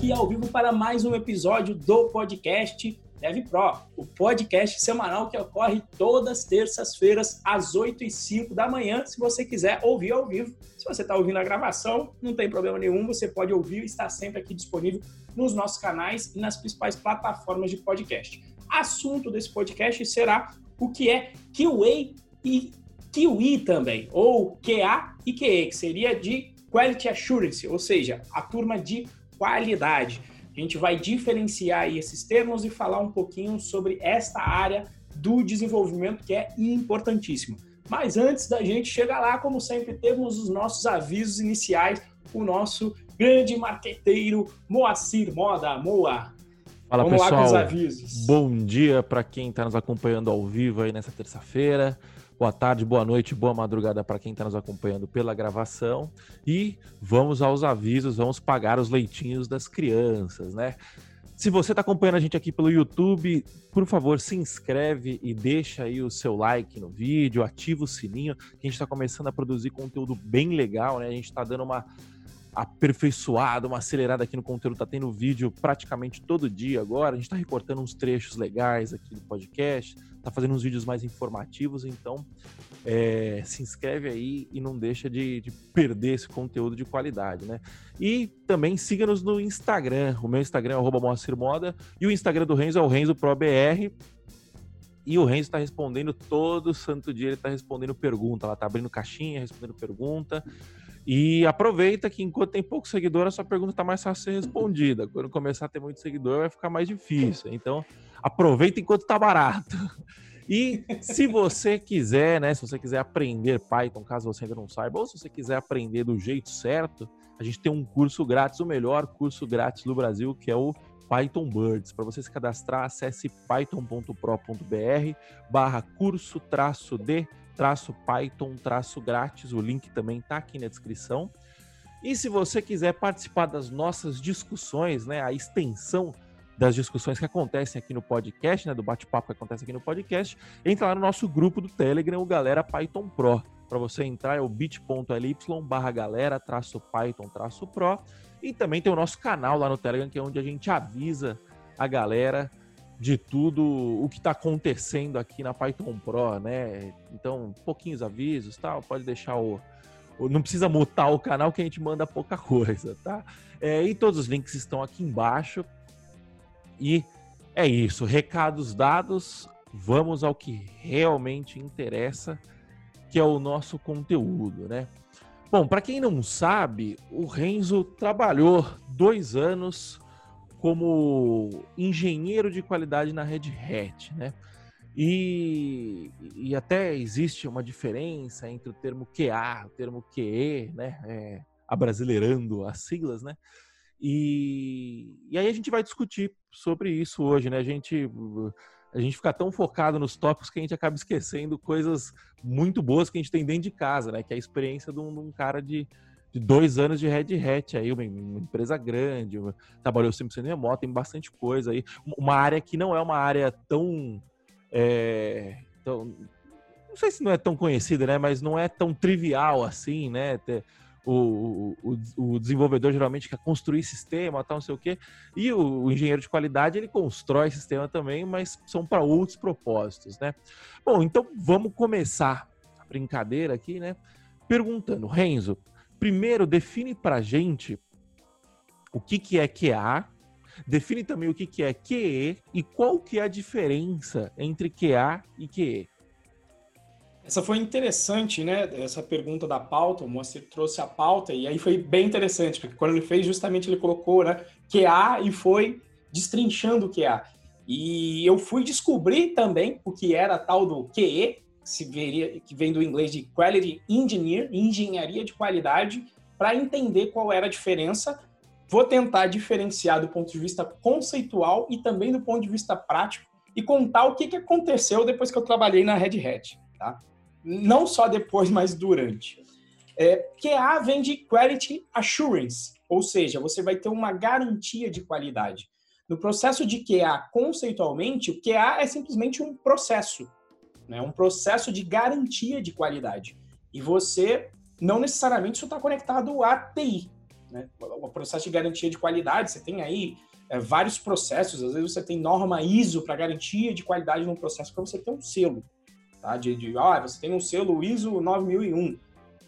aqui ao vivo para mais um episódio do podcast Dev Pro, o podcast semanal que ocorre todas terças-feiras às 8 e 5 da manhã, se você quiser ouvir ao vivo. Se você está ouvindo a gravação, não tem problema nenhum, você pode ouvir e está sempre aqui disponível nos nossos canais e nas principais plataformas de podcast. Assunto desse podcast será o que é QA e QE também, ou QA e QE, que seria de Quality Assurance, ou seja, a turma de qualidade. A gente vai diferenciar esses termos e falar um pouquinho sobre esta área do desenvolvimento que é importantíssima. Mas antes da gente chegar lá, como sempre, temos os nossos avisos iniciais, o nosso grande marqueteiro Moacir Moda, Moa. Fala Vamos pessoal, lá com os avisos. bom dia para quem está nos acompanhando ao vivo aí nessa terça-feira. Boa tarde, boa noite, boa madrugada para quem está nos acompanhando pela gravação. E vamos aos avisos, vamos pagar os leitinhos das crianças, né? Se você está acompanhando a gente aqui pelo YouTube, por favor, se inscreve e deixa aí o seu like no vídeo, ativa o sininho, que a gente está começando a produzir conteúdo bem legal, né? A gente está dando uma aperfeiçoada, uma acelerada aqui no conteúdo, tá tendo vídeo praticamente todo dia agora, a gente está recortando uns trechos legais aqui do podcast, tá fazendo uns vídeos mais informativos, então é, se inscreve aí e não deixa de, de, perder esse conteúdo de qualidade, né? E também siga-nos no Instagram. O meu Instagram é Moacir Moda e o Instagram do Renzo é o Renzo Pro BR. E o Renzo está respondendo todo santo dia, ele está respondendo pergunta. Ela tá abrindo caixinha, respondendo pergunta. E aproveita que enquanto tem pouco seguidor, a sua pergunta está mais fácil de ser respondida. Quando começar a ter muito seguidor, vai ficar mais difícil. Então, aproveita enquanto está barato. E se você quiser, né, se você quiser aprender Python, caso você ainda não saiba, ou se você quiser aprender do jeito certo, a gente tem um curso grátis, o melhor curso grátis do Brasil, que é o Python Birds. Para você se cadastrar, acesse python.pro.br barra curso traço de traço Python traço grátis. O link também está aqui na descrição. E se você quiser participar das nossas discussões, né, a extensão das discussões que acontecem aqui no podcast, né, do bate-papo que acontece aqui no podcast, entra lá no nosso grupo do Telegram, o Galera Python Pro. Para você entrar é o bit.ly barra galera traço Python traço Pro. E também tem o nosso canal lá no Telegram, que é onde a gente avisa a galera de tudo o que está acontecendo aqui na Python Pro, né? Então, pouquinhos avisos, tal, pode deixar o, não precisa mutar o canal que a gente manda pouca coisa, tá? É, e todos os links estão aqui embaixo. E é isso, recados dados, vamos ao que realmente interessa, que é o nosso conteúdo, né? Bom, para quem não sabe, o Renzo trabalhou dois anos como engenheiro de qualidade na Red Hat, né? E, e até existe uma diferença entre o termo QA, o termo QE, né? É, abrasileirando as siglas, né? E, e aí a gente vai discutir sobre isso hoje, né? A gente, a gente fica tão focado nos tópicos que a gente acaba esquecendo coisas muito boas que a gente tem dentro de casa, né? Que é a experiência de um, de um cara de, de dois anos de Red Hat aí, uma, uma empresa grande, uma, trabalhou 100% remoto, tem bastante coisa aí. Uma área que não é uma área tão, é, tão não sei se não é tão conhecida, né? Mas não é tão trivial assim, né? Ter, o, o, o, desenvolvedor geralmente quer construir sistema, tal, não sei o quê, e o, o engenheiro de qualidade ele constrói sistema também, mas são para outros propósitos, né? Bom, então vamos começar a brincadeira aqui, né? Perguntando, Renzo, primeiro define para gente o que, que é QA, define também o que, que é QE e qual que é a diferença entre QA e QE. Essa foi interessante, né? Essa pergunta da pauta, o Moacir trouxe a pauta e aí foi bem interessante, porque quando ele fez, justamente ele colocou, né, QA e foi destrinchando o QA. E eu fui descobrir também o que era tal do QE, se veria, que vem do inglês de Quality Engineer, engenharia de qualidade, para entender qual era a diferença. Vou tentar diferenciar do ponto de vista conceitual e também do ponto de vista prático e contar o que, que aconteceu depois que eu trabalhei na Red Hat. Tá? não só depois, mas durante. É, QA vem de Quality Assurance, ou seja, você vai ter uma garantia de qualidade. No processo de QA, conceitualmente, o QA é simplesmente um processo, né? um processo de garantia de qualidade. E você, não necessariamente está conectado à TI. Né? O processo de garantia de qualidade, você tem aí é, vários processos, às vezes você tem norma ISO para garantia de qualidade no processo para você ter um selo. Tá? De, de, ah, você tem um selo ISO 9001.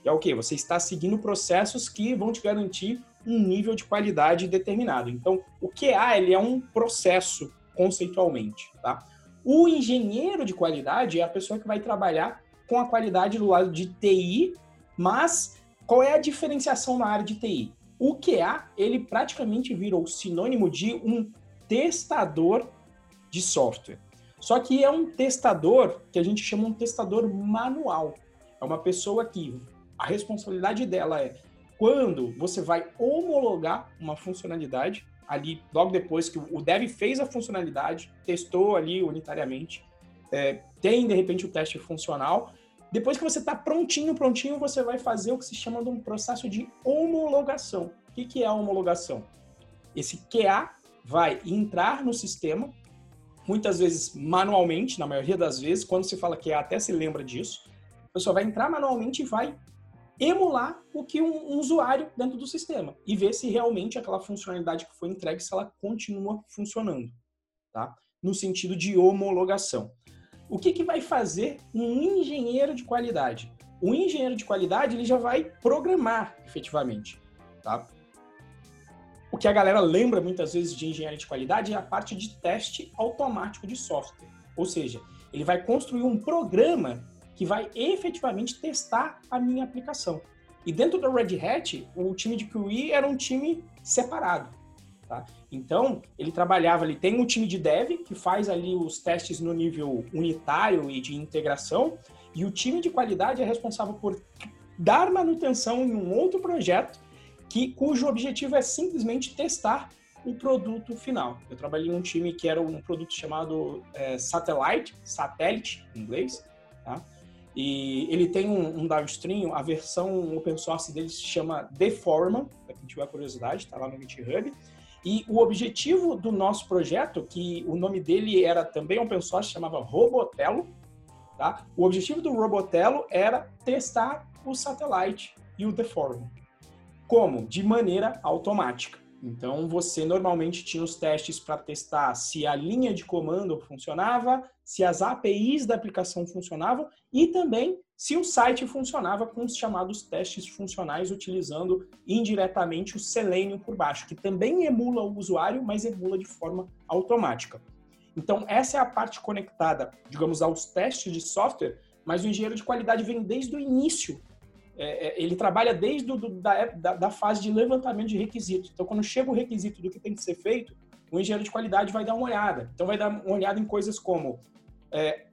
E é o quê? Você está seguindo processos que vão te garantir um nível de qualidade determinado. Então, o QA ele é um processo conceitualmente. Tá? O engenheiro de qualidade é a pessoa que vai trabalhar com a qualidade do lado de TI, mas qual é a diferenciação na área de TI? O QA, ele praticamente virou sinônimo de um testador de software. Só que é um testador que a gente chama um testador manual. É uma pessoa que a responsabilidade dela é quando você vai homologar uma funcionalidade, ali logo depois que o dev fez a funcionalidade, testou ali unitariamente, é, tem de repente o teste funcional. Depois que você está prontinho, prontinho, você vai fazer o que se chama de um processo de homologação. O que, que é a homologação? Esse QA vai entrar no sistema, muitas vezes manualmente, na maioria das vezes, quando se fala QA até se lembra disso, a pessoa vai entrar manualmente e vai emular o que um, um, usuário dentro do sistema e ver se realmente aquela funcionalidade que foi entregue, se ela continua funcionando, tá? No sentido de homologação. O que, que vai fazer um engenheiro de qualidade? O engenheiro de qualidade ele já vai programar efetivamente, tá? O que a galera lembra muitas vezes de engenharia de qualidade é a parte de teste automático de software. Ou seja, ele vai construir um programa que vai efetivamente testar a minha aplicação. E dentro da Red Hat, o time de QE era um time separado. Tá? Então, ele trabalhava ali, tem um time de dev que faz ali os testes no nível unitário e de integração, e o time de qualidade é responsável por dar manutenção em um outro projeto que, cujo objetivo é simplesmente testar o produto final. Eu trabalhei em um time que era um produto chamado é, Satellite, em inglês, tá? E ele tem um, um, downstream, a versão open source dele se chama Deforma, para quem tiver curiosidade, está lá no GitHub. E o objetivo do nosso projeto, que o nome dele era também open source, chamava Robotelo, tá? O objetivo do Robotelo era testar o satélite e o Deforma. Como? De maneira automática. Então, você normalmente tinha os testes para testar se a linha de comando funcionava, se as APIs da aplicação funcionavam e também se o site funcionava com os chamados testes funcionais, utilizando indiretamente o Selenium por baixo, que também emula o usuário, mas emula de forma automática. Então, essa é a parte conectada, digamos, aos testes de software, mas o engenheiro de qualidade vem desde o início é, é, ele trabalha desde do, da, da, da, fase de levantamento de requisitos. Então, quando chega o requisito do que tem que ser feito, o engenheiro de qualidade vai dar uma olhada. Então, vai dar uma olhada em coisas como é,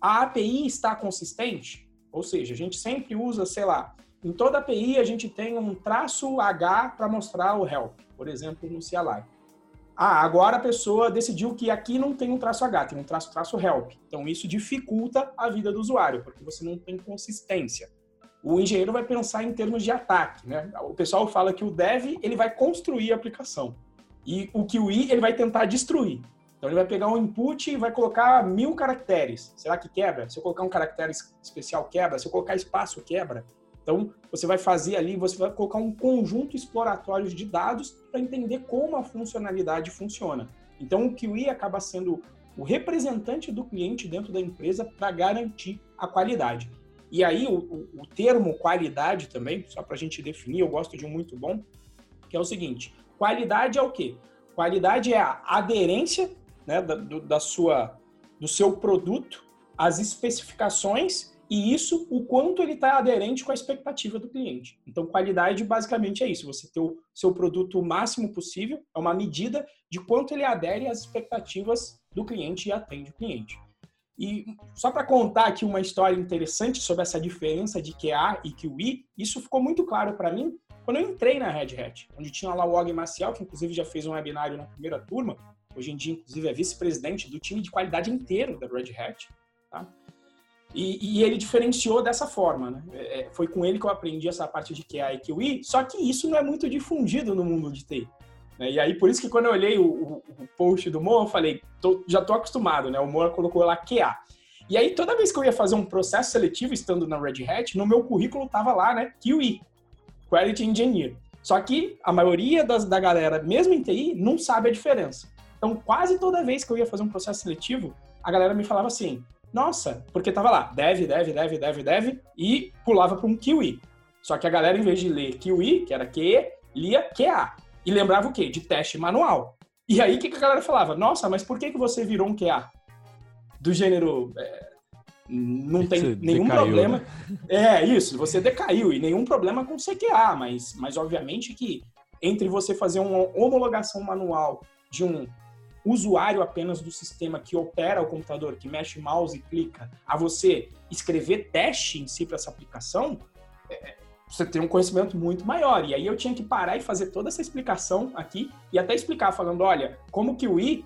a API está consistente, ou seja, a gente sempre usa, sei lá, em toda API a gente tem um traço H para mostrar o help, por exemplo, no CLI. Ah, agora a pessoa decidiu que aqui não tem um traço H, tem um traço traço help. Então isso dificulta a vida do usuário, porque você não tem consistência o engenheiro vai pensar em termos de ataque, né? O pessoal fala que o dev ele vai construir a aplicação e o QE ele vai tentar destruir. Então ele vai pegar um input e vai colocar mil caracteres. Será que quebra? Se eu colocar um caractere especial quebra? Se eu colocar espaço quebra? Então você vai fazer ali, você vai colocar um conjunto exploratório de dados para entender como a funcionalidade funciona. Então o QE acaba sendo o representante do cliente dentro da empresa para garantir a qualidade. E aí, o, o, termo qualidade também, só para a gente definir, eu gosto de um muito bom, que é o seguinte: qualidade é o quê? Qualidade é a aderência né, da, do, da sua, do seu produto às especificações e isso, o quanto ele está aderente com a expectativa do cliente. Então, qualidade basicamente é isso: você ter o seu produto o máximo possível, é uma medida de quanto ele adere às expectativas do cliente e atende o cliente. E só para contar aqui uma história interessante sobre essa diferença de QA e QI, isso ficou muito claro para mim quando eu entrei na Red Hat, onde tinha lá o Og Maciel, que inclusive já fez um webinário na primeira turma, hoje em dia inclusive é vice-presidente do time de qualidade inteiro da Red Hat, tá? E, e, ele diferenciou dessa forma, né? É, é foi com ele que eu aprendi essa parte de QA e QI, só que isso não é muito difundido no mundo de TI. Né? E aí, por isso que quando eu olhei o, o, o post do Moa, eu falei, tô, já tô acostumado, né? O Moa colocou lá QA. E aí, toda vez que eu ia fazer um processo seletivo estando na Red Hat, no meu currículo tava lá, né? QE, Quality Engineer. Só que a maioria das, da galera, mesmo em TI, não sabe a diferença. Então, quase toda vez que eu ia fazer um processo seletivo, a galera me falava assim: nossa, porque tava lá, dev, dev, dev, dev, dev, e pulava para um QI. Só que a galera, em vez de ler QI, que era QE, lia QA. E lembrava o quê? De teste manual. E aí, o que, que a galera falava? Nossa, mas por que, que você virou um QA? Do gênero. É, não tem você nenhum decaiu, problema. Né? É, isso, você decaiu. E nenhum problema com CQA, mas, mas obviamente que entre você fazer uma homologação manual de um usuário apenas do sistema que opera o computador, que mexe mouse e clica, a você escrever teste em si para essa aplicação, é, você tem um conhecimento muito maior. E aí eu tinha que parar e fazer toda essa explicação aqui e até explicar, falando, olha, como que o I,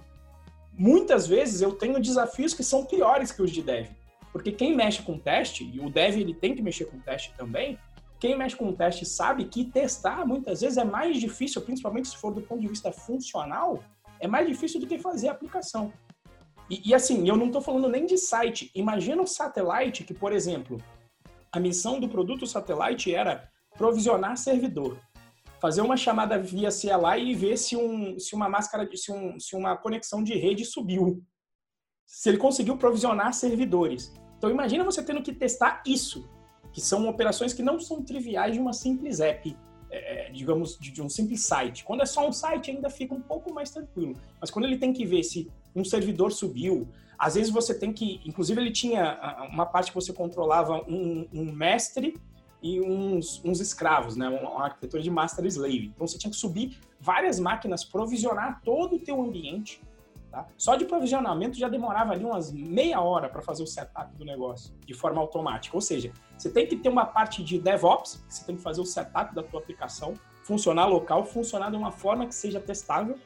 muitas vezes eu tenho desafios que são piores que os de dev. Porque quem mexe com teste, e o dev ele tem que mexer com teste também, quem mexe com teste sabe que testar muitas vezes é mais difícil, principalmente se for do ponto de vista funcional, é mais difícil do que fazer a aplicação. E, e assim, eu não estou falando nem de site. Imagina um satellite que, por exemplo, a missão do produto satellite era provisionar servidor. Fazer uma chamada via CLI e ver se, um, se uma máscara, se, um, se uma conexão de rede subiu. Se ele conseguiu provisionar servidores. Então imagina você tendo que testar isso, que são operações que não são triviais de uma simples app é, digamos, de, de, um simples site. Quando é só um site, ainda fica um pouco mais tranquilo. Mas quando ele tem que ver se um servidor subiu, às vezes você tem que. Inclusive, ele tinha uma parte que você controlava um, um mestre e uns, uns escravos, né? Uma arquitetura de master slave. Então você tinha que subir várias máquinas, provisionar todo o teu ambiente Tá? Só de provisionamento já demorava ali umas meia hora para fazer o setup do negócio de forma automática. Ou seja, você tem que ter uma parte de DevOps, você tem que fazer o setup da tua aplicação, funcionar local, funcionar de uma forma que seja testável.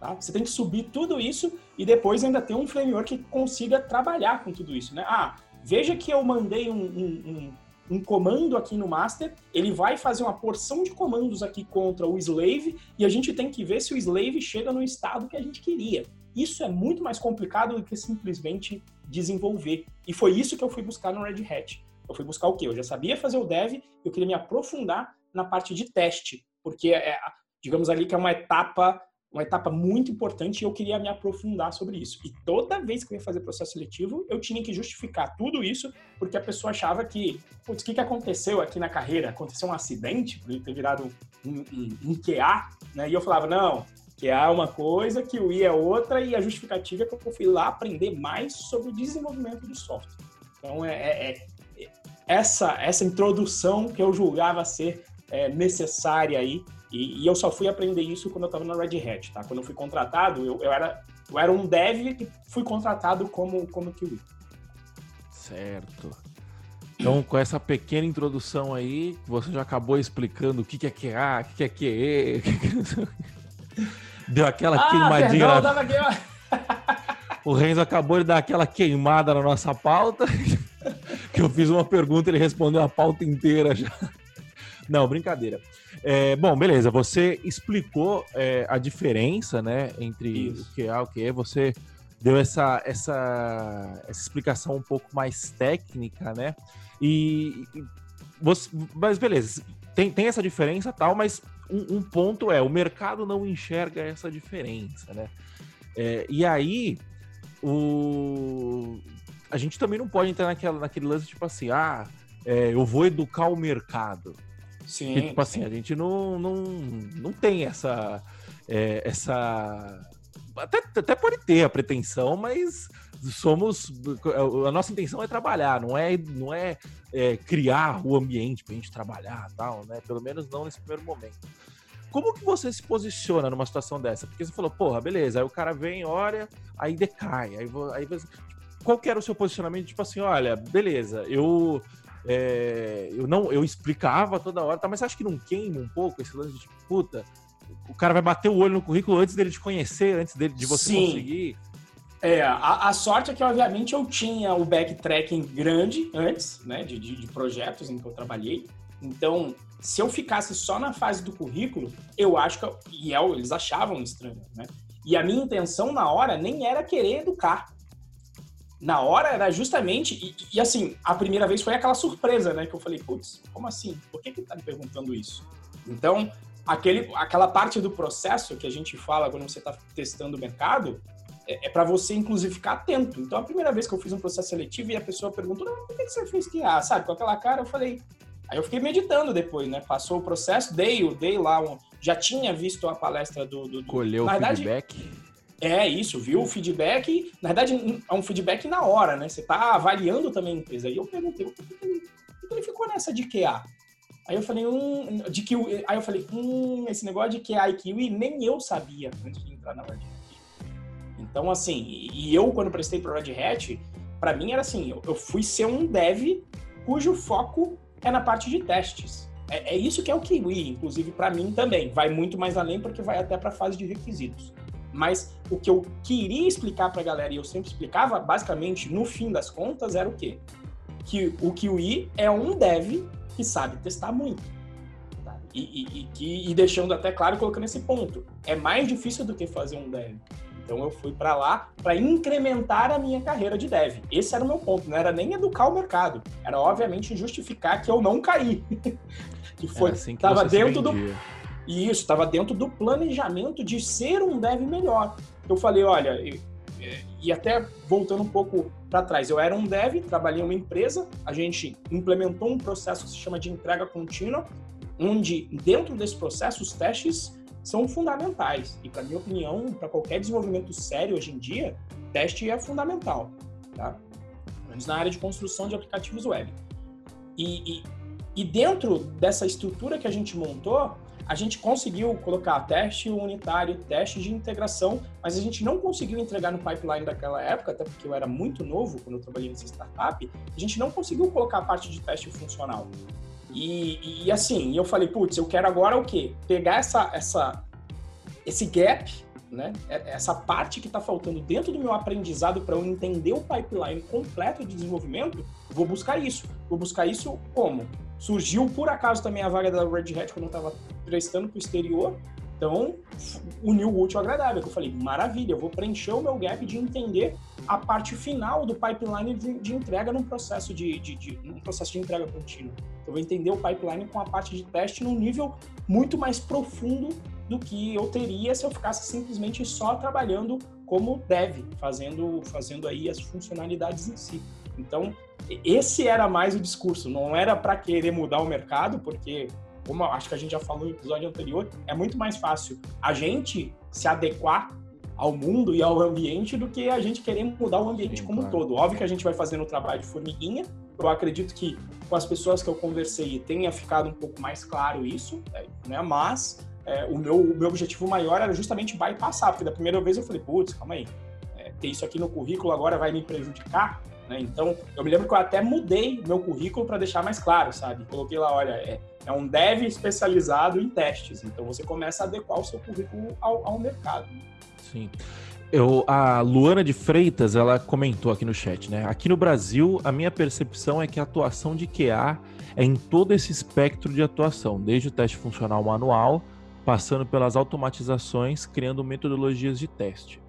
Tá? Você tem que subir tudo isso e depois ainda ter um framework que consiga trabalhar com tudo isso. Né? Ah, veja que eu mandei um, um, um um comando aqui no master, ele vai fazer uma porção de comandos aqui contra o slave e a gente tem que ver se o slave chega no estado que a gente queria. Isso é muito mais complicado do que simplesmente desenvolver. E foi isso que eu fui buscar no Red Hat. Eu fui buscar o quê? Eu já sabia fazer o dev, eu queria me aprofundar na parte de teste, porque é, digamos ali que é uma etapa uma etapa muito importante e eu queria me aprofundar sobre isso. E toda vez que eu ia fazer processo seletivo, eu tinha que justificar tudo isso, porque a pessoa achava que, putz, o que, que aconteceu aqui na carreira? Aconteceu um acidente, por ele ter virado um, um, um QA, né? E eu falava, não, QA é uma coisa, que o I é outra, e a justificativa é que eu fui lá aprender mais sobre o desenvolvimento do software. Então, é, é, é essa, essa introdução que eu julgava ser é, necessária aí e, e, eu só fui aprender isso quando eu estava na Red Hat, tá? Quando eu fui contratado, eu, eu, era, eu era um dev e fui contratado como, como QI. Certo. Então, com essa pequena introdução aí, você já acabou explicando o que, é QA, o que, é QE. Deu aquela ah, queimadinha. Perdão, na... queima... o Renzo acabou de dar aquela queimada na nossa pauta. que eu fiz uma pergunta, ele respondeu a pauta inteira já. Não, brincadeira. É, bom, beleza. Você explicou é, a diferença, né, entre Isso. o que é o que é. Você deu essa, essa, essa explicação um pouco mais técnica, né? E, e você, mas beleza. Tem, tem essa diferença tal, mas um, um, ponto é o mercado não enxerga essa diferença, né? É, e aí o a gente também não pode entrar naquela, naquele lance tipo assim, ah, é, eu vou educar o mercado. Sim. Tipo assim, a gente não, não, não tem essa. É, essa. Até, até pode ter a pretensão, mas somos. A nossa intenção é trabalhar, não é, não é, é criar o ambiente para a gente trabalhar tal, né? Pelo menos não nesse primeiro momento. Como que você se posiciona numa situação dessa? Porque você falou, porra, beleza, aí o cara vem, olha, aí decai. Aí, aí qual que era o seu posicionamento? Tipo assim, olha, beleza, eu é, eu não, eu explicava toda hora, tá, mas acho que não queima um pouco esse lance de tipo, puta, o cara vai bater o olho no currículo antes dele te conhecer, antes dele, de você Sim. conseguir. É, a, a, sorte é que, obviamente, eu tinha o backtracking grande antes, né, de, de, de projetos em que eu trabalhei. Então, se eu ficasse só na fase do currículo, eu acho que, e é, eles achavam estranho, né? E a minha intenção na hora nem era querer educar. Na hora era justamente. E, e, assim, a primeira vez foi aquela surpresa, né? Que eu falei, putz, como assim? Por que, que tá me perguntando isso? Então, aquele, aquela parte do processo que a gente fala quando você está testando o mercado é, é para você, inclusive, ficar atento. Então, a primeira vez que eu fiz um processo seletivo e a pessoa perguntou, por que, que você fez QA? Ah, sabe, com aquela cara, eu falei. Aí eu fiquei meditando depois, né? Passou o processo, dei, dei lá um. Já tinha visto a palestra do. do, do Colheu o feedback. É isso, viu o feedback. Na verdade, é um feedback na hora, né? Você tá avaliando também a empresa. E eu perguntei, por que ele, ficou nessa de QA? Aí eu falei, hum, de que aí eu falei, hum, esse negócio de QA e Kiwi nem eu sabia antes de entrar na Red Hat. Então, assim, e eu quando prestei para Red Hat, para mim era assim, eu, fui ser um dev cujo foco é na parte de testes. É, é isso que é o Kiwi, inclusive para mim também. Vai muito mais além porque vai até para a fase de requisitos. Mas o que eu queria explicar para a galera, e eu sempre explicava, basicamente, no fim das contas, era o quê? Que o QI é um dev que sabe testar muito. Tá? E, e, e, e, deixando até claro, colocando esse ponto. É mais difícil do que fazer um dev. Então eu fui para lá para incrementar a minha carreira de dev. Esse era o meu ponto, não era nem educar o mercado, era obviamente justificar que eu não caí. que foi, assim que tava dentro do e isso estava dentro do planejamento de ser um dev melhor. Eu falei, olha, e até voltando um pouco para trás, eu era um dev, trabalhei em uma empresa, a gente implementou um processo que se chama de entrega contínua, onde dentro desse processo os testes são fundamentais. E para minha opinião, para qualquer desenvolvimento sério hoje em dia, teste é fundamental, tá? Menos na área de construção de aplicativos web. E, e, e dentro dessa estrutura que a gente montou, a gente conseguiu colocar teste unitário, teste de integração, mas a gente não conseguiu entregar no pipeline daquela época, até porque eu era muito novo quando eu trabalhei nessa startup, a gente não conseguiu colocar a parte de teste funcional. E, e assim, eu falei, putz, eu quero agora o quê? Pegar essa, essa, esse gap, né? É, essa parte que está faltando dentro do meu aprendizado para eu entender o pipeline completo de desenvolvimento, vou buscar isso. Vou buscar isso como? Surgiu por acaso também a vaga da Red Hat quando eu estava prestando para o exterior. Então, uniu o útil ao agradável. Eu falei, maravilha, eu vou preencher o meu gap de entender a parte final do pipeline de, de entrega num processo de, de, de, num processo de entrega contínua. Eu vou entender o pipeline com a parte de teste num nível muito mais profundo do que eu teria se eu ficasse simplesmente só trabalhando como dev, fazendo, fazendo aí as funcionalidades em si. Então, esse era mais o discurso, não era para querer mudar o mercado, porque, como acho que a gente já falou no episódio anterior, é muito mais fácil a gente se adequar ao mundo e ao ambiente do que a gente querer mudar o ambiente Sim, como um todo. Óbvio que a gente vai fazendo o trabalho de formiguinha. Eu acredito que com as pessoas que eu conversei tenha ficado um pouco mais claro isso, né? Mas é, o, meu, o meu objetivo maior era justamente bypassar, porque da primeira vez eu falei, putz, calma aí, é, ter isso aqui no currículo agora vai me prejudicar. Né? Então, eu me lembro que eu até mudei meu currículo para deixar mais claro, sabe? Coloquei lá, olha, é, é, um dev especializado em testes. Então, você começa a adequar o seu currículo ao, ao mercado. Sim. Eu, a Luana de Freitas, ela comentou aqui no chat, né? Aqui no Brasil, a minha percepção é que a atuação de QA é em todo esse espectro de atuação, desde o teste funcional manual, passando pelas automatizações, criando metodologias de teste.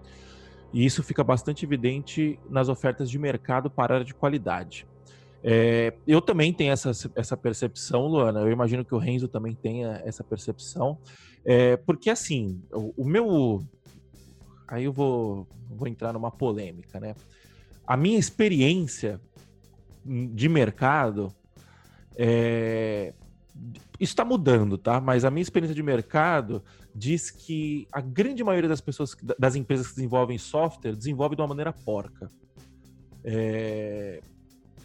E isso fica bastante evidente nas ofertas de mercado para área de qualidade. É, eu também tenho essa, essa percepção, Luana. Eu imagino que o Renzo também tenha essa percepção. É, porque, assim, o, o, meu. Aí eu vou, vou entrar numa polêmica, né? A minha experiência de mercado. É, isso está mudando, tá? Mas a minha experiência de mercado diz que a grande maioria das pessoas, das empresas que desenvolvem software, desenvolve de uma maneira porca. É,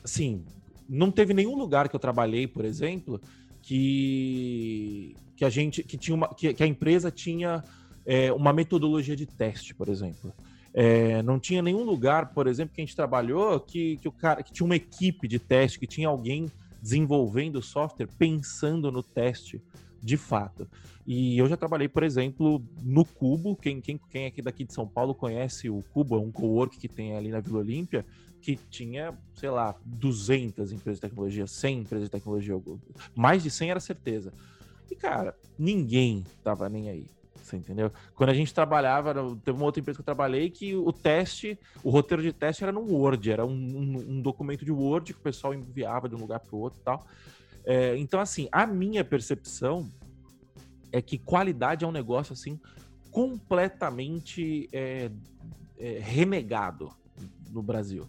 assim, não teve nenhum lugar que eu trabalhei, por exemplo, que, que a gente que tinha uma, que, que a empresa tinha é, uma metodologia de teste, por exemplo. É, não tinha nenhum lugar, por exemplo, que a gente trabalhou que, que o cara que tinha uma equipe de teste, que tinha alguém desenvolvendo software pensando no teste de fato. E eu já trabalhei, por exemplo, no Cubo. Quem, quem, quem aqui daqui de São Paulo conhece o Cubo, é um co-work que tem ali na Vila Olímpia, que tinha, sei lá, 200 empresas de tecnologia, 100 empresas de tecnologia, mais de 100 era certeza. E, cara, ninguém tava nem aí. Você entendeu? Quando a gente trabalhava, teve uma outra empresa que eu trabalhei que o teste, o roteiro de teste era no Word, era um, um, um documento de Word que o pessoal enviava de um lugar para o outro e tal. É, então, assim, a minha percepção é que qualidade é um negócio assim completamente é, é, renegado no Brasil.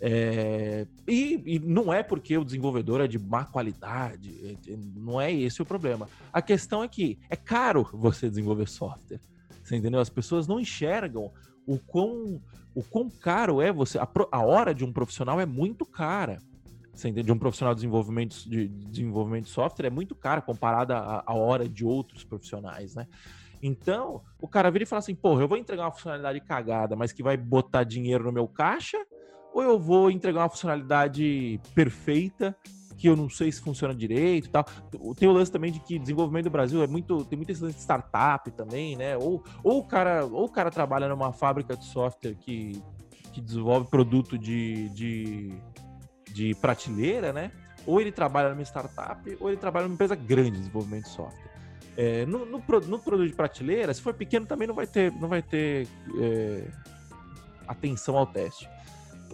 É, e, e, não é porque o desenvolvedor é de má qualidade, é, é, não é esse o problema. A questão é que é caro você desenvolver software. Você entendeu? As pessoas não enxergam o quão, o quão caro é você. A, a hora de um profissional é muito cara. Você entende? De um profissional de desenvolvimento de, desenvolvimento de software é muito cara comparada à, hora de outros profissionais, né? Então, o cara vira e fala assim: porra, eu vou entregar uma funcionalidade cagada, mas que vai botar dinheiro no meu caixa ou eu vou entregar uma funcionalidade perfeita que eu não sei se funciona direito e tal. Tem o lance também de que desenvolvimento do Brasil é muito. Tem muita de startup também, né? Ou, ou, o cara, ou o cara trabalha numa fábrica de software que, que desenvolve produto de, de, de prateleira, né? Ou ele trabalha numa startup, ou ele trabalha numa empresa grande de desenvolvimento de software. É, no, no, no, produto de prateleira, se for pequeno, também não vai ter, não vai ter é, atenção ao teste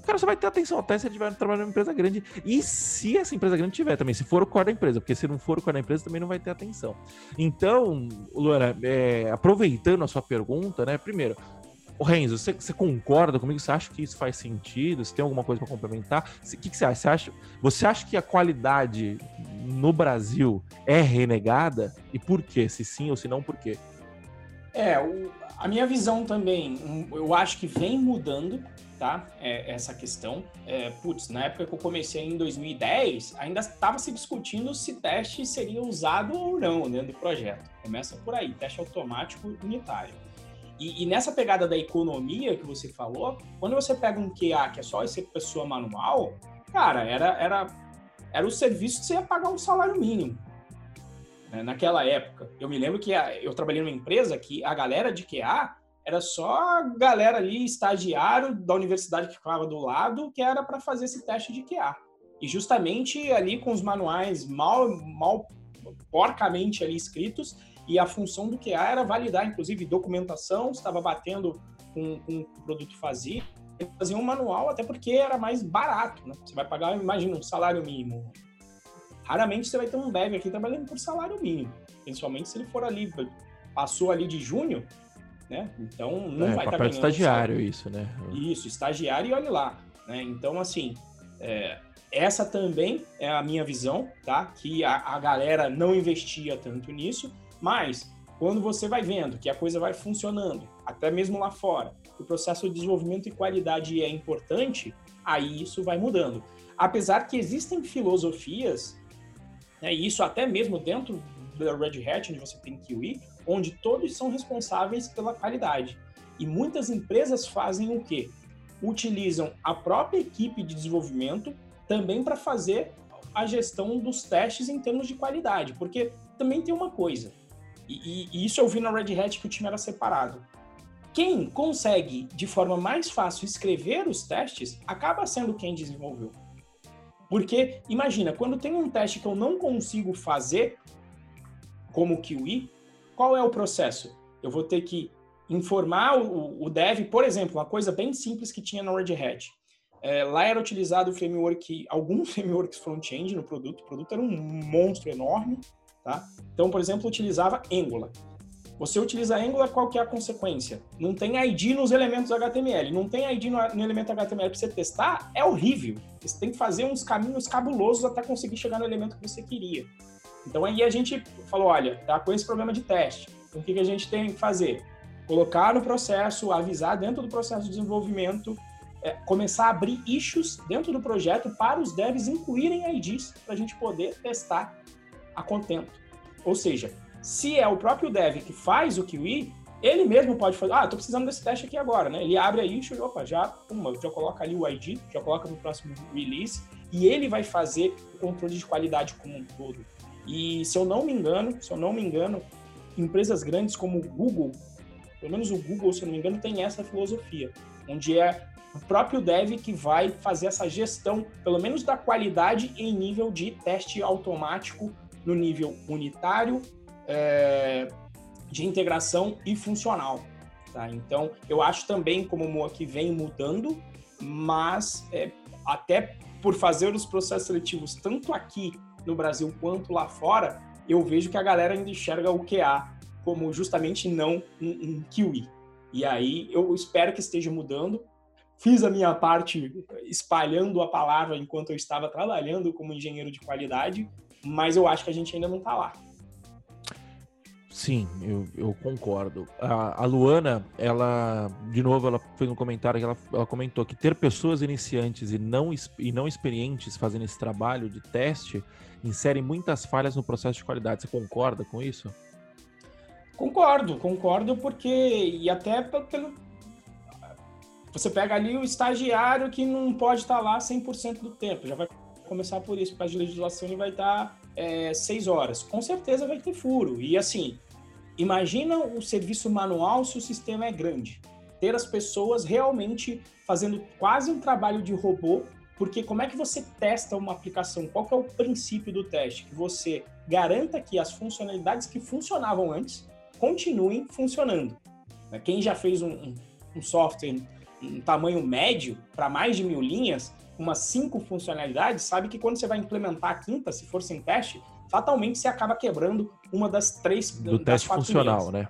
cara só vai ter atenção até se ele estiver trabalhando numa empresa grande. E se essa empresa grande tiver também, se for o core da empresa, porque se não for o core da empresa, também não vai ter atenção. Então, Luana, é, aproveitando a sua pergunta, né? Primeiro, o Renzo, você, você, concorda comigo? Você acha que isso faz sentido? Você tem alguma coisa para complementar? O que, que, você acha? Você, acha? você acha que a qualidade no Brasil é renegada? E por quê? Se sim ou se não, por quê? É, o, a minha visão também, eu acho que vem mudando, tá? É, essa questão. É, putz, na época que eu comecei em 2010, ainda estava se discutindo se teste seria usado ou não dentro do projeto. Começa por aí, teste automático unitário. E, e, nessa pegada da economia que você falou, quando você pega um QA que é só essa pessoa manual, cara, era, era, era o serviço que você ia pagar um salário mínimo. Né? Naquela época. Eu me lembro que a, eu trabalhei numa empresa que a galera de QA era só galera ali, estagiário da universidade que ficava do lado, que era para fazer esse teste de QA. E justamente ali com os manuais mal, mal porcamente ali escritos, e a função do QA era validar, inclusive, documentação, estava batendo com, com o produto fazia, fazia um manual, até porque era mais barato, né? Você vai pagar, imagina, um salário mínimo. Raramente você vai ter um dev aqui trabalhando por salário mínimo, principalmente se ele for ali, passou ali de junho, né? Então não é, vai estar tá ganhando. estagiário isso, né? Isso, estagiário e olhe lá, né? Então assim, é, essa também é a minha visão, tá? Que a, a galera não investia tanto nisso, mas quando você vai vendo que a coisa vai funcionando, até mesmo lá fora, o processo de desenvolvimento e qualidade é importante, aí isso vai mudando. Apesar que existem filosofias, né, e isso até mesmo dentro da Red Hat, onde você tem QE, onde todos são responsáveis pela qualidade. E muitas empresas fazem o quê? Utilizam a própria equipe de desenvolvimento também para fazer a gestão dos testes em termos de qualidade, porque também tem uma coisa, e, e, isso eu vi na Red Hat que o time era separado. Quem consegue de forma mais fácil escrever os testes acaba sendo quem desenvolveu. Porque imagina, quando tem um teste que eu não consigo fazer como QE, qual é o processo? Eu vou ter que informar o, o dev, por exemplo, uma coisa bem simples que tinha na Red Hat. É, lá era utilizado o framework, alguns frameworks front-end no produto. O produto era um monstro enorme, tá? Então, por exemplo, utilizava Angular. Você utiliza Angular, qual que é a consequência? Não tem ID nos elementos HTML. Não tem ID no, no elemento HTML para você testar, é horrível. Você tem que fazer uns caminhos cabulosos até conseguir chegar no elemento que você queria. Então aí a gente falou, olha, tá com esse problema de teste. Então o que, que a gente tem que fazer? Colocar no processo, avisar dentro do processo de desenvolvimento, é, começar a abrir issues dentro do projeto para os devs incluírem IDs para a gente poder testar a contento. Ou seja, se é o próprio dev que faz o QE, ele mesmo pode fazer, ah, estou precisando desse teste aqui agora, né? Ele abre a issue e, opa, já, uma, já coloca ali o ID, já coloca no próximo release, e ele vai fazer o controle de qualidade como um todo. E se eu não me engano, se eu não me engano, empresas grandes como o Google, pelo menos o Google, se eu não me engano, tem essa filosofia, onde é o próprio dev que vai fazer essa gestão, pelo menos da qualidade em nível de teste automático, no nível unitário, é, de integração e funcional. Tá? Então, eu acho também, como o Moa, vem mudando, mas é, até por fazer os processos seletivos tanto aqui no Brasil quanto lá fora, eu vejo que a galera ainda enxerga o QA como justamente não um, um kiwi. E aí eu espero que esteja mudando. Fiz a minha parte espalhando a palavra enquanto eu estava trabalhando como engenheiro de qualidade, mas eu acho que a gente ainda não está lá. Sim, eu, eu concordo. A, a, Luana, ela, de novo, ela fez um comentário que ela, ela comentou que ter pessoas iniciantes e não, e não experientes fazendo esse trabalho de teste insere muitas falhas no processo de qualidade. Você concorda com isso? Concordo, concordo, porque. E até pelo. Você pega ali o estagiário que não pode estar lá 100% do tempo, já vai começar por isso, porque a legislação ele vai estar é, seis horas. Com certeza vai ter furo. E assim, Imagina o serviço manual se o sistema é grande. Ter as pessoas realmente fazendo quase um trabalho de robô, porque como é que você testa uma aplicação? Qual é o princípio do teste? Que você garanta que as funcionalidades que funcionavam antes continuem funcionando. Quem já fez um, um, um software um tamanho médio para mais de mil linhas, umas cinco funcionalidades, sabe que quando você vai implementar a quinta, se for sem teste, fatalmente você acaba quebrando uma das três do teste funcional, né?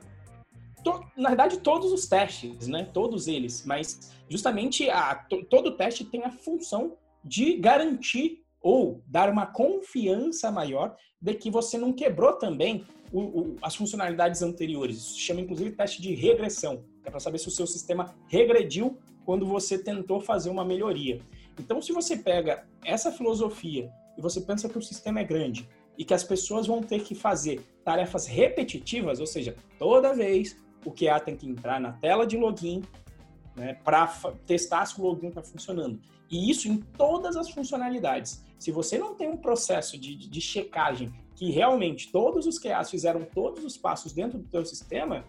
na verdade, todos os testes, né? Todos eles, mas justamente a, todo teste tem a função de garantir ou dar uma confiança maior de que você não quebrou também o, o, as funcionalidades anteriores. Isso se chama inclusive teste de regressão, é para saber se o seu sistema regrediu quando você tentou fazer uma melhoria. Então, se você pega essa filosofia e você pensa que o sistema é grande e que as pessoas vão ter que fazer tarefas repetitivas, ou seja, toda vez o QA tem que entrar na tela de login né, para testar se o login está funcionando. E isso em todas as funcionalidades. Se você não tem um processo de, de checagem que realmente todos os QAs fizeram todos os passos dentro do seu sistema,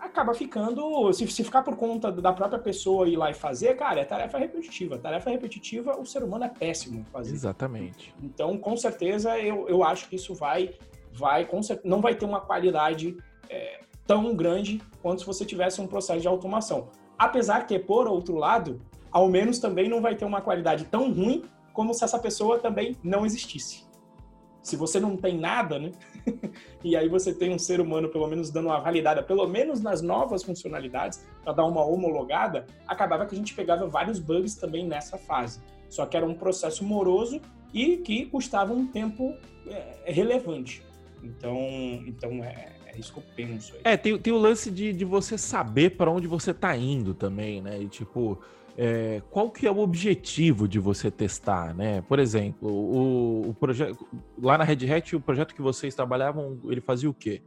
acaba ficando, se, se ficar por conta da própria pessoa ir lá e fazer, cara, é tarefa repetitiva. Tarefa repetitiva, o ser humano é péssimo fazer. Exatamente. Então, com certeza, eu, eu acho que isso vai, vai com certeza, não vai ter uma qualidade é, tão grande quanto se você tivesse um processo de automação. Apesar que, por outro lado, ao menos também não vai ter uma qualidade tão ruim como se essa pessoa também não existisse. Se você não tem nada, né? e aí você tem um ser humano, pelo menos, dando uma validada, pelo menos nas novas funcionalidades, para dar uma homologada, acabava que a gente pegava vários bugs também nessa fase. Só que era um processo moroso e que custava um tempo é, relevante. Então, então é, é isso que eu penso. Aí. É, tem, tem o lance de, de você saber para onde você está indo também, né? E tipo é, qual que é o objetivo de você testar, né? Por exemplo, o, o projeto lá na Red Hat, o projeto que vocês trabalhavam, ele fazia o quê?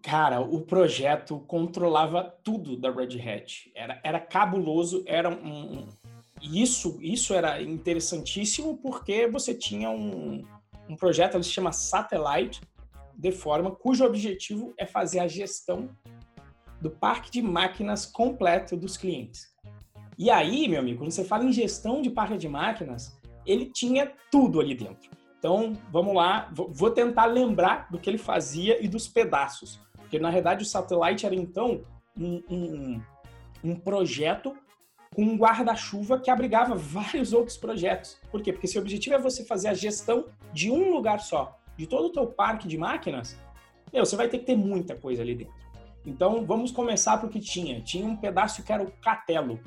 Cara, o projeto controlava tudo da Red Hat. Era, era cabuloso, era um, isso isso era interessantíssimo porque você tinha um, um projeto, ele se chama Satellite, de forma cujo objetivo é fazer a gestão do parque de máquinas completo dos clientes. E aí, meu amigo, quando você fala em gestão de parque de máquinas, ele tinha tudo ali dentro. Então, vamos lá, vou tentar lembrar do que ele fazia e dos pedaços. Porque, na verdade, o Satellite era, então, um, um, um projeto com um guarda-chuva que abrigava vários outros projetos. Por quê? Porque se o objetivo é você fazer a gestão de um lugar só, de todo o teu parque de máquinas, meu, você vai ter que ter muita coisa ali dentro. Então, vamos começar por que tinha. Tinha um pedaço que era o Catelo,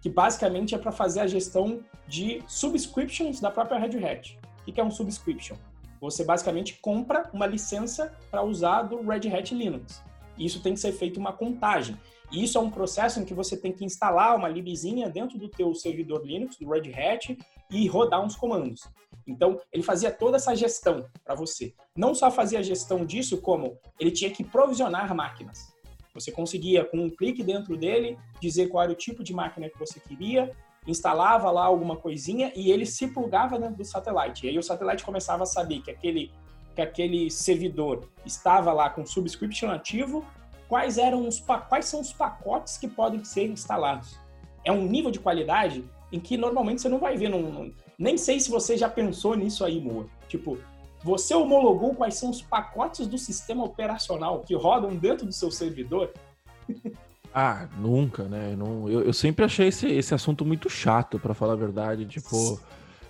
que basicamente é para fazer a gestão de subscriptions da própria Red Hat. O que é um subscription? Você basicamente compra uma licença para usar do Red Hat Linux. Isso tem que ser feito uma contagem. E isso é um processo em que você tem que instalar uma libzinha dentro do teu servidor Linux, do Red Hat, e rodar uns comandos. Então, ele fazia toda essa gestão para você. Não só fazia a gestão disso, como ele tinha que provisionar máquinas. Você conseguia, com um clique dentro dele, dizer qual era o tipo de máquina que você queria, instalava lá alguma coisinha e ele se plugava dentro do satélite. E aí o satélite começava a saber que aquele, que aquele servidor estava lá com subscription ativo, quais eram os quais são os pacotes que podem ser instalados. É um nível de qualidade em que normalmente você não vai ver. Num, nem sei se você já pensou nisso aí, Moa. Tipo, Você homologou quais são os pacotes do sistema operacional que rodam dentro do seu servidor? Ah, nunca, né? Não, eu, eu sempre achei esse, esse assunto muito chato, para falar a verdade. Tipo,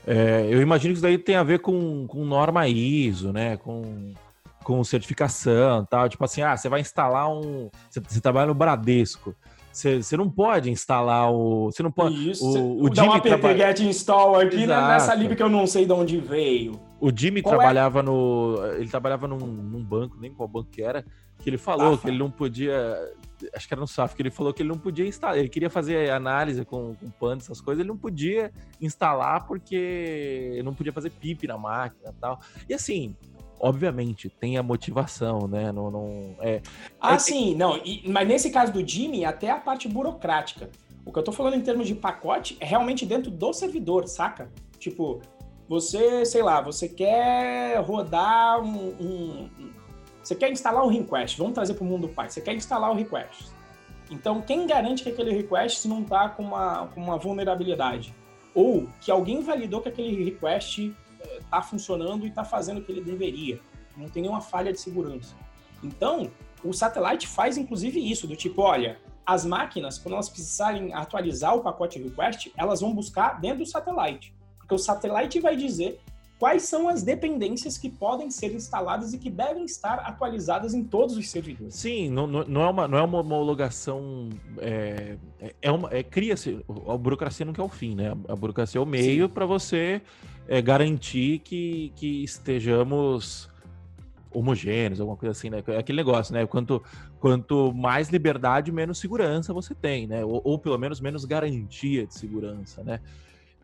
é, eu imagino que isso daí tem a ver com, com norma ISO, né? Com, com certificação tal. Tipo assim, ah, você vai instalar um. Você, você trabalha no Bradesco. Você, você não pode instalar o. Você não pode. Isso, o, o Dá uma apt get install aqui né, nessa lib que eu não sei de onde veio. O Jimmy qual é? trabalhava é? no. Ele trabalhava num, num, banco, nem qual banco que era, que ele falou que ele não podia. Acho que era no SAF, que ele falou que ele não podia instalar. Ele queria fazer análise com, com PAN, essas coisas, ele não podia instalar porque não podia fazer PIP na máquina e tal. E assim, obviamente, tem a motivação, né? Não, não, é, ah, é, sim, não. E, mas nesse caso do Jimmy, até a parte burocrática. O que eu tô falando em termos de pacote é realmente dentro do servidor, saca? Tipo, você, sei lá, você quer rodar um. um você quer instalar um request, vamos trazer para o mundo pai. Você quer instalar o request. Então, quem garante que aquele request não está com uma, com uma vulnerabilidade? Ou que alguém validou que aquele request está funcionando e está fazendo o que ele deveria. Não tem nenhuma falha de segurança. Então, o satellite faz inclusive isso, do tipo, olha, as máquinas, quando elas precisarem atualizar o pacote request, elas vão buscar dentro do satellite. Porque o satellite vai dizer quais são as dependências que podem ser instaladas e que devem estar atualizadas em todos os servidores. Sim, não, não, é, uma, não é uma homologação. É, é uma. É, Cria-se. A burocracia não quer o fim, né? A burocracia é o meio para você é, garantir que, que estejamos homogêneos, alguma coisa assim, né? É aquele negócio, né? Quanto, quanto mais liberdade, menos segurança você tem, né? Ou, ou pelo menos menos garantia de segurança, né?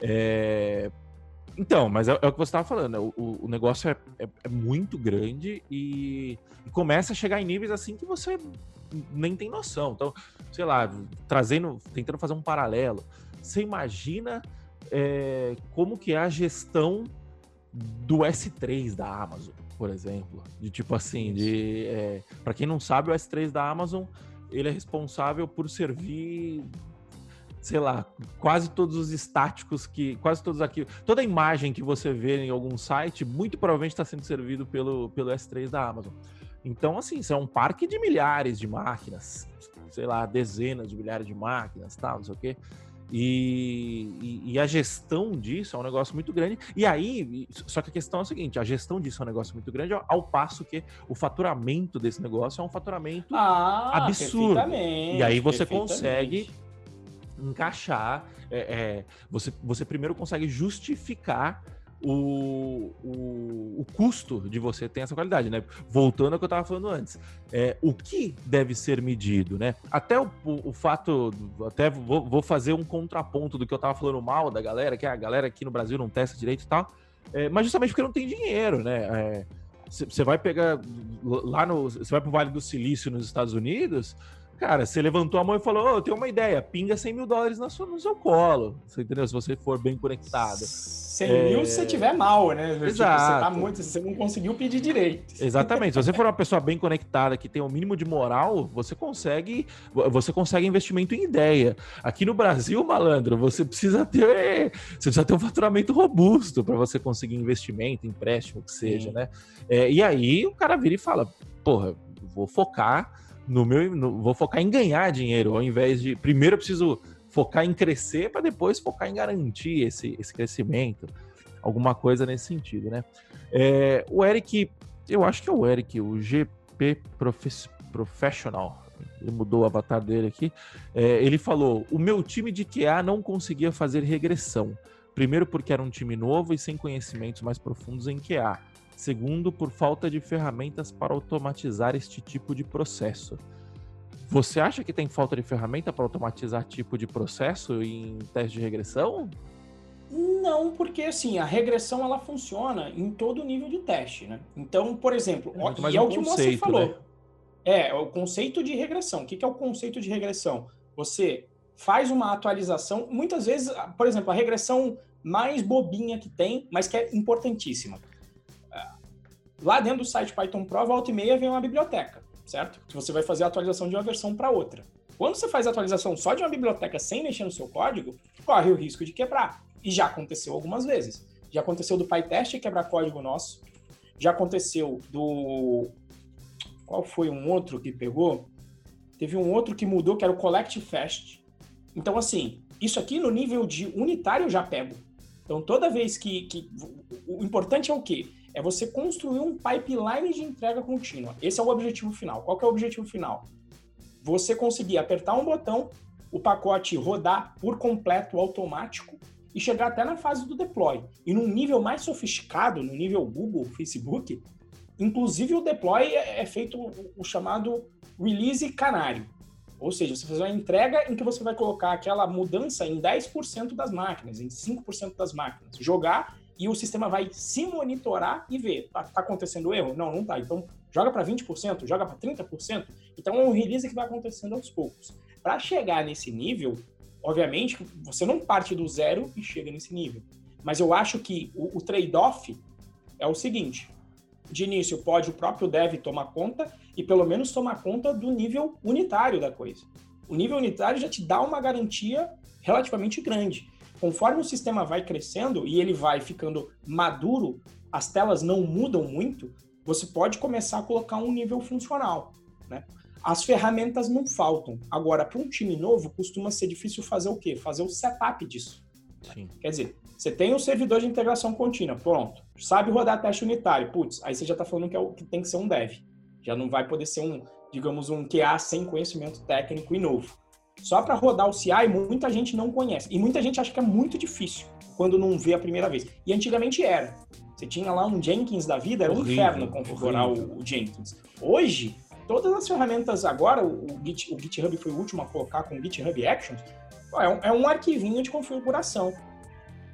É... Então, mas é, é, o que você estava falando, né? o, o, negócio é, é, é muito grande e, e, começa a chegar em níveis assim que você nem tem noção. Então, sei lá, trazendo, tentando fazer um paralelo, você imagina é, como que é a gestão do S3 da Amazon, por exemplo. De tipo assim, de é, para quem não sabe, o S3 da Amazon ele é responsável por servir sei lá, quase todos os estáticos que, quase todos aqui, toda imagem que você vê em algum site, muito provavelmente está sendo servido pelo, pelo S3 da Amazon. Então, assim, isso é um parque de milhares de máquinas, sei lá, dezenas de milhares de máquinas, tal, não sei o quê. E, e, e, a gestão disso é um negócio muito grande. E aí, só que a questão é a seguinte: a gestão disso é um negócio muito grande, ao passo que o faturamento desse negócio é um faturamento ah, absurdo. E aí você consegue encaixar. É, é, você, você primeiro consegue justificar o, o, o, custo de você ter essa qualidade, né? Voltando ao que eu estava falando antes, é, o que deve ser medido, né? Até o, o, fato, até vou, vou, fazer um contraponto do que eu estava falando mal da galera, que a galera aqui no Brasil não testa direito e tal, é, mas justamente porque não tem dinheiro, né? Você é, vai pegar lá no, você vai para o Vale do Silício nos Estados Unidos, Cara, você levantou a mão e falou: oh, eu tenho uma ideia, pinga 100 mil dólares no seu, no seu colo. Você entendeu? Se você for bem conectado. 100 é... mil se você tiver mal, né? Exato. Tipo, você, tá muito, você não conseguiu pedir direito. Exatamente. Se você for uma pessoa bem conectada, que tem o um mínimo de moral, você consegue, você consegue investimento em ideia. Aqui no Brasil, malandro, você precisa ter, você precisa ter um faturamento robusto para você conseguir investimento, empréstimo, que seja, Sim. né? É, e aí o cara vira e fala: porra, vou focar no meu, no, vou focar em ganhar dinheiro, ao invés de primeiro eu preciso focar em crescer para depois focar em garantir esse, esse crescimento, alguma coisa nesse sentido, né? É, o Eric, eu acho que é o Eric, o GP Profe Professional, ele mudou o avatar dele aqui. É, ele falou: o meu time de QA não conseguia fazer regressão. Primeiro, porque era um time novo e sem conhecimentos mais profundos em QA. Segundo, por falta de ferramentas para automatizar este tipo de processo. Você acha que tem falta de ferramenta para automatizar tipo de processo em teste de regressão? Não, porque assim, a regressão ela funciona em todo nível de teste, né? Então, por exemplo, é, e é um o que o Moacir falou. Né? É, o conceito de regressão. O que é o conceito de regressão? Você faz uma atualização, muitas vezes, por exemplo, a regressão mais bobinha que tem, mas que é importantíssima. Lá dentro do site Python Pro, volta e meia vem uma biblioteca, certo? Que você vai fazer a atualização de uma versão para outra. Quando você faz a atualização só de uma biblioteca sem mexer no seu código, corre o risco de quebrar. E já aconteceu algumas vezes. Já aconteceu do PyTest quebrar código nosso. Já aconteceu do. Qual foi um outro que pegou? Teve um outro que mudou, que era o Collect Fast. Então, assim, isso aqui no nível de unitário eu já pego. Então, toda vez que, que. O importante é o quê? É você construir um pipeline de entrega contínua. Esse é o objetivo final. Qual é o objetivo final? Você conseguir apertar um botão, o pacote rodar por completo automático e chegar até na fase do deploy. E num nível mais sofisticado, no nível Google, Facebook, inclusive o deploy é, é feito o, chamado release canário. Ou seja, você faz uma entrega em que você vai colocar aquela mudança em 10% das máquinas, em 5% das máquinas, jogar e o sistema vai se monitorar e ver, tá, tá acontecendo erro? Não, não tá. Então, joga para 20%, joga para 30%. Então, é um release que vai acontecendo aos poucos. Para chegar nesse nível, Obviamente, você não parte do zero e chega nesse nível. Mas eu acho que o, o trade-off é o seguinte: de início, pode o próprio dev tomar conta e pelo menos tomar conta do nível unitário da coisa. O nível unitário já te dá uma garantia relativamente grande. Conforme o sistema vai crescendo e ele vai ficando maduro, as telas não mudam muito, você pode começar a colocar um nível funcional. Né? As ferramentas não faltam. Agora, para um time novo, costuma ser difícil fazer o quê? Fazer o setup disso. Sim. Quer dizer, você tem um servidor de integração contínua, pronto. Sabe rodar teste unitário. Putz, aí você já está falando que, é o, que tem que ser um dev. Já não vai poder ser um, digamos, um QA sem conhecimento técnico e novo. Só para rodar o CI, muita gente não conhece. E muita gente acha que é muito difícil quando não vê a primeira vez. E antigamente era. Você tinha lá um Jenkins da vida, era um inferno configurar o, o Jenkins. Hoje, todas as ferramentas agora, o, Git, o GitHub foi o último a colocar com o GitHub Actions, é um, é um arquivinho de configuração.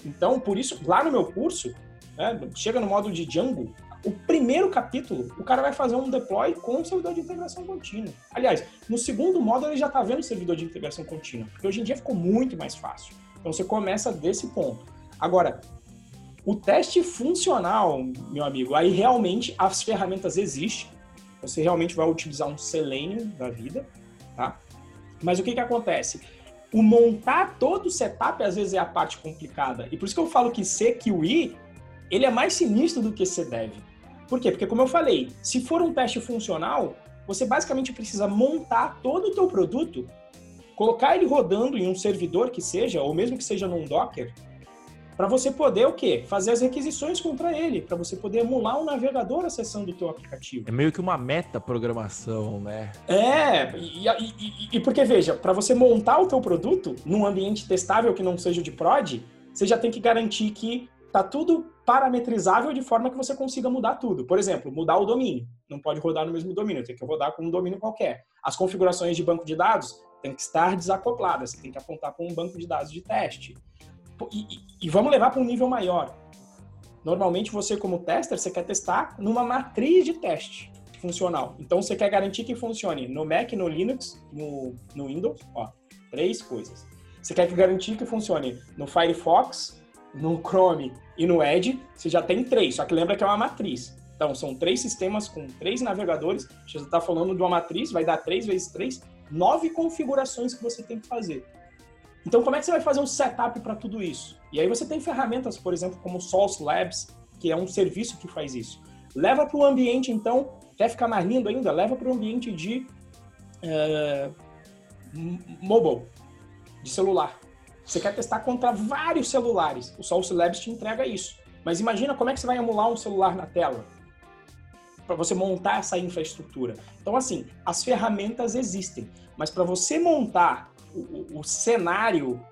Então, por isso, lá no meu curso, né, chega no modo de Django, o primeiro capítulo, o cara vai fazer um deploy com o servidor de integração contínua. Aliás, no segundo módulo ele já está vendo o servidor de integração contínua, porque hoje em dia ficou muito mais fácil. Então você começa desse ponto. Agora, o teste funcional, meu amigo, aí realmente as ferramentas existem, você realmente vai utilizar um Selenium da vida, tá? Mas o que que acontece? O montar todo o setup às vezes é a parte complicada. E por isso que eu falo que CQI, ele é mais sinistro do que CDev. Por quê? Porque como eu falei, se for um teste funcional, você basicamente precisa montar todo o teu produto, colocar ele rodando em um servidor que seja, ou mesmo que seja num Docker, para você poder o quê? Fazer as requisições contra ele, para você poder emular um navegador acessando o teu aplicativo. É meio que uma meta programação, né? É, e, e, e, e porque veja, para você montar o teu produto num ambiente testável que não seja de prod, você já tem que garantir que tá tudo parametrizável de forma que você consiga mudar tudo. Por exemplo, mudar o domínio. Não pode rodar no mesmo domínio, tem que rodar com um domínio qualquer. As configurações de banco de dados têm que estar desacopladas, você tem que apontar para um banco de dados de teste. E, e vamos levar para um nível maior. Normalmente você, como tester, você quer testar numa matriz de teste funcional. Então você quer garantir que funcione no Mac, no Linux, no, no Windows, ó, três coisas. Você quer garantir que funcione no Firefox, no Chrome e no Edge, você já tem três, só que lembra que é uma matriz. Então, são três sistemas com três navegadores. Você está falando de uma matriz, vai dar três vezes três, nove configurações que você tem que fazer. Então, como é que você vai fazer um setup para tudo isso? E aí você tem ferramentas, por exemplo, como Source Labs, que é um serviço que faz isso. Leva para o ambiente, então, quer ficar mais lindo ainda? Leva para o ambiente de uh, mobile, de celular. Você quer testar contra vários celulares. O Source Labs te entrega isso. Mas imagina como é que você vai emular um celular na tela para você montar essa infraestrutura. Então, assim, as ferramentas existem, mas para você montar o, o cenário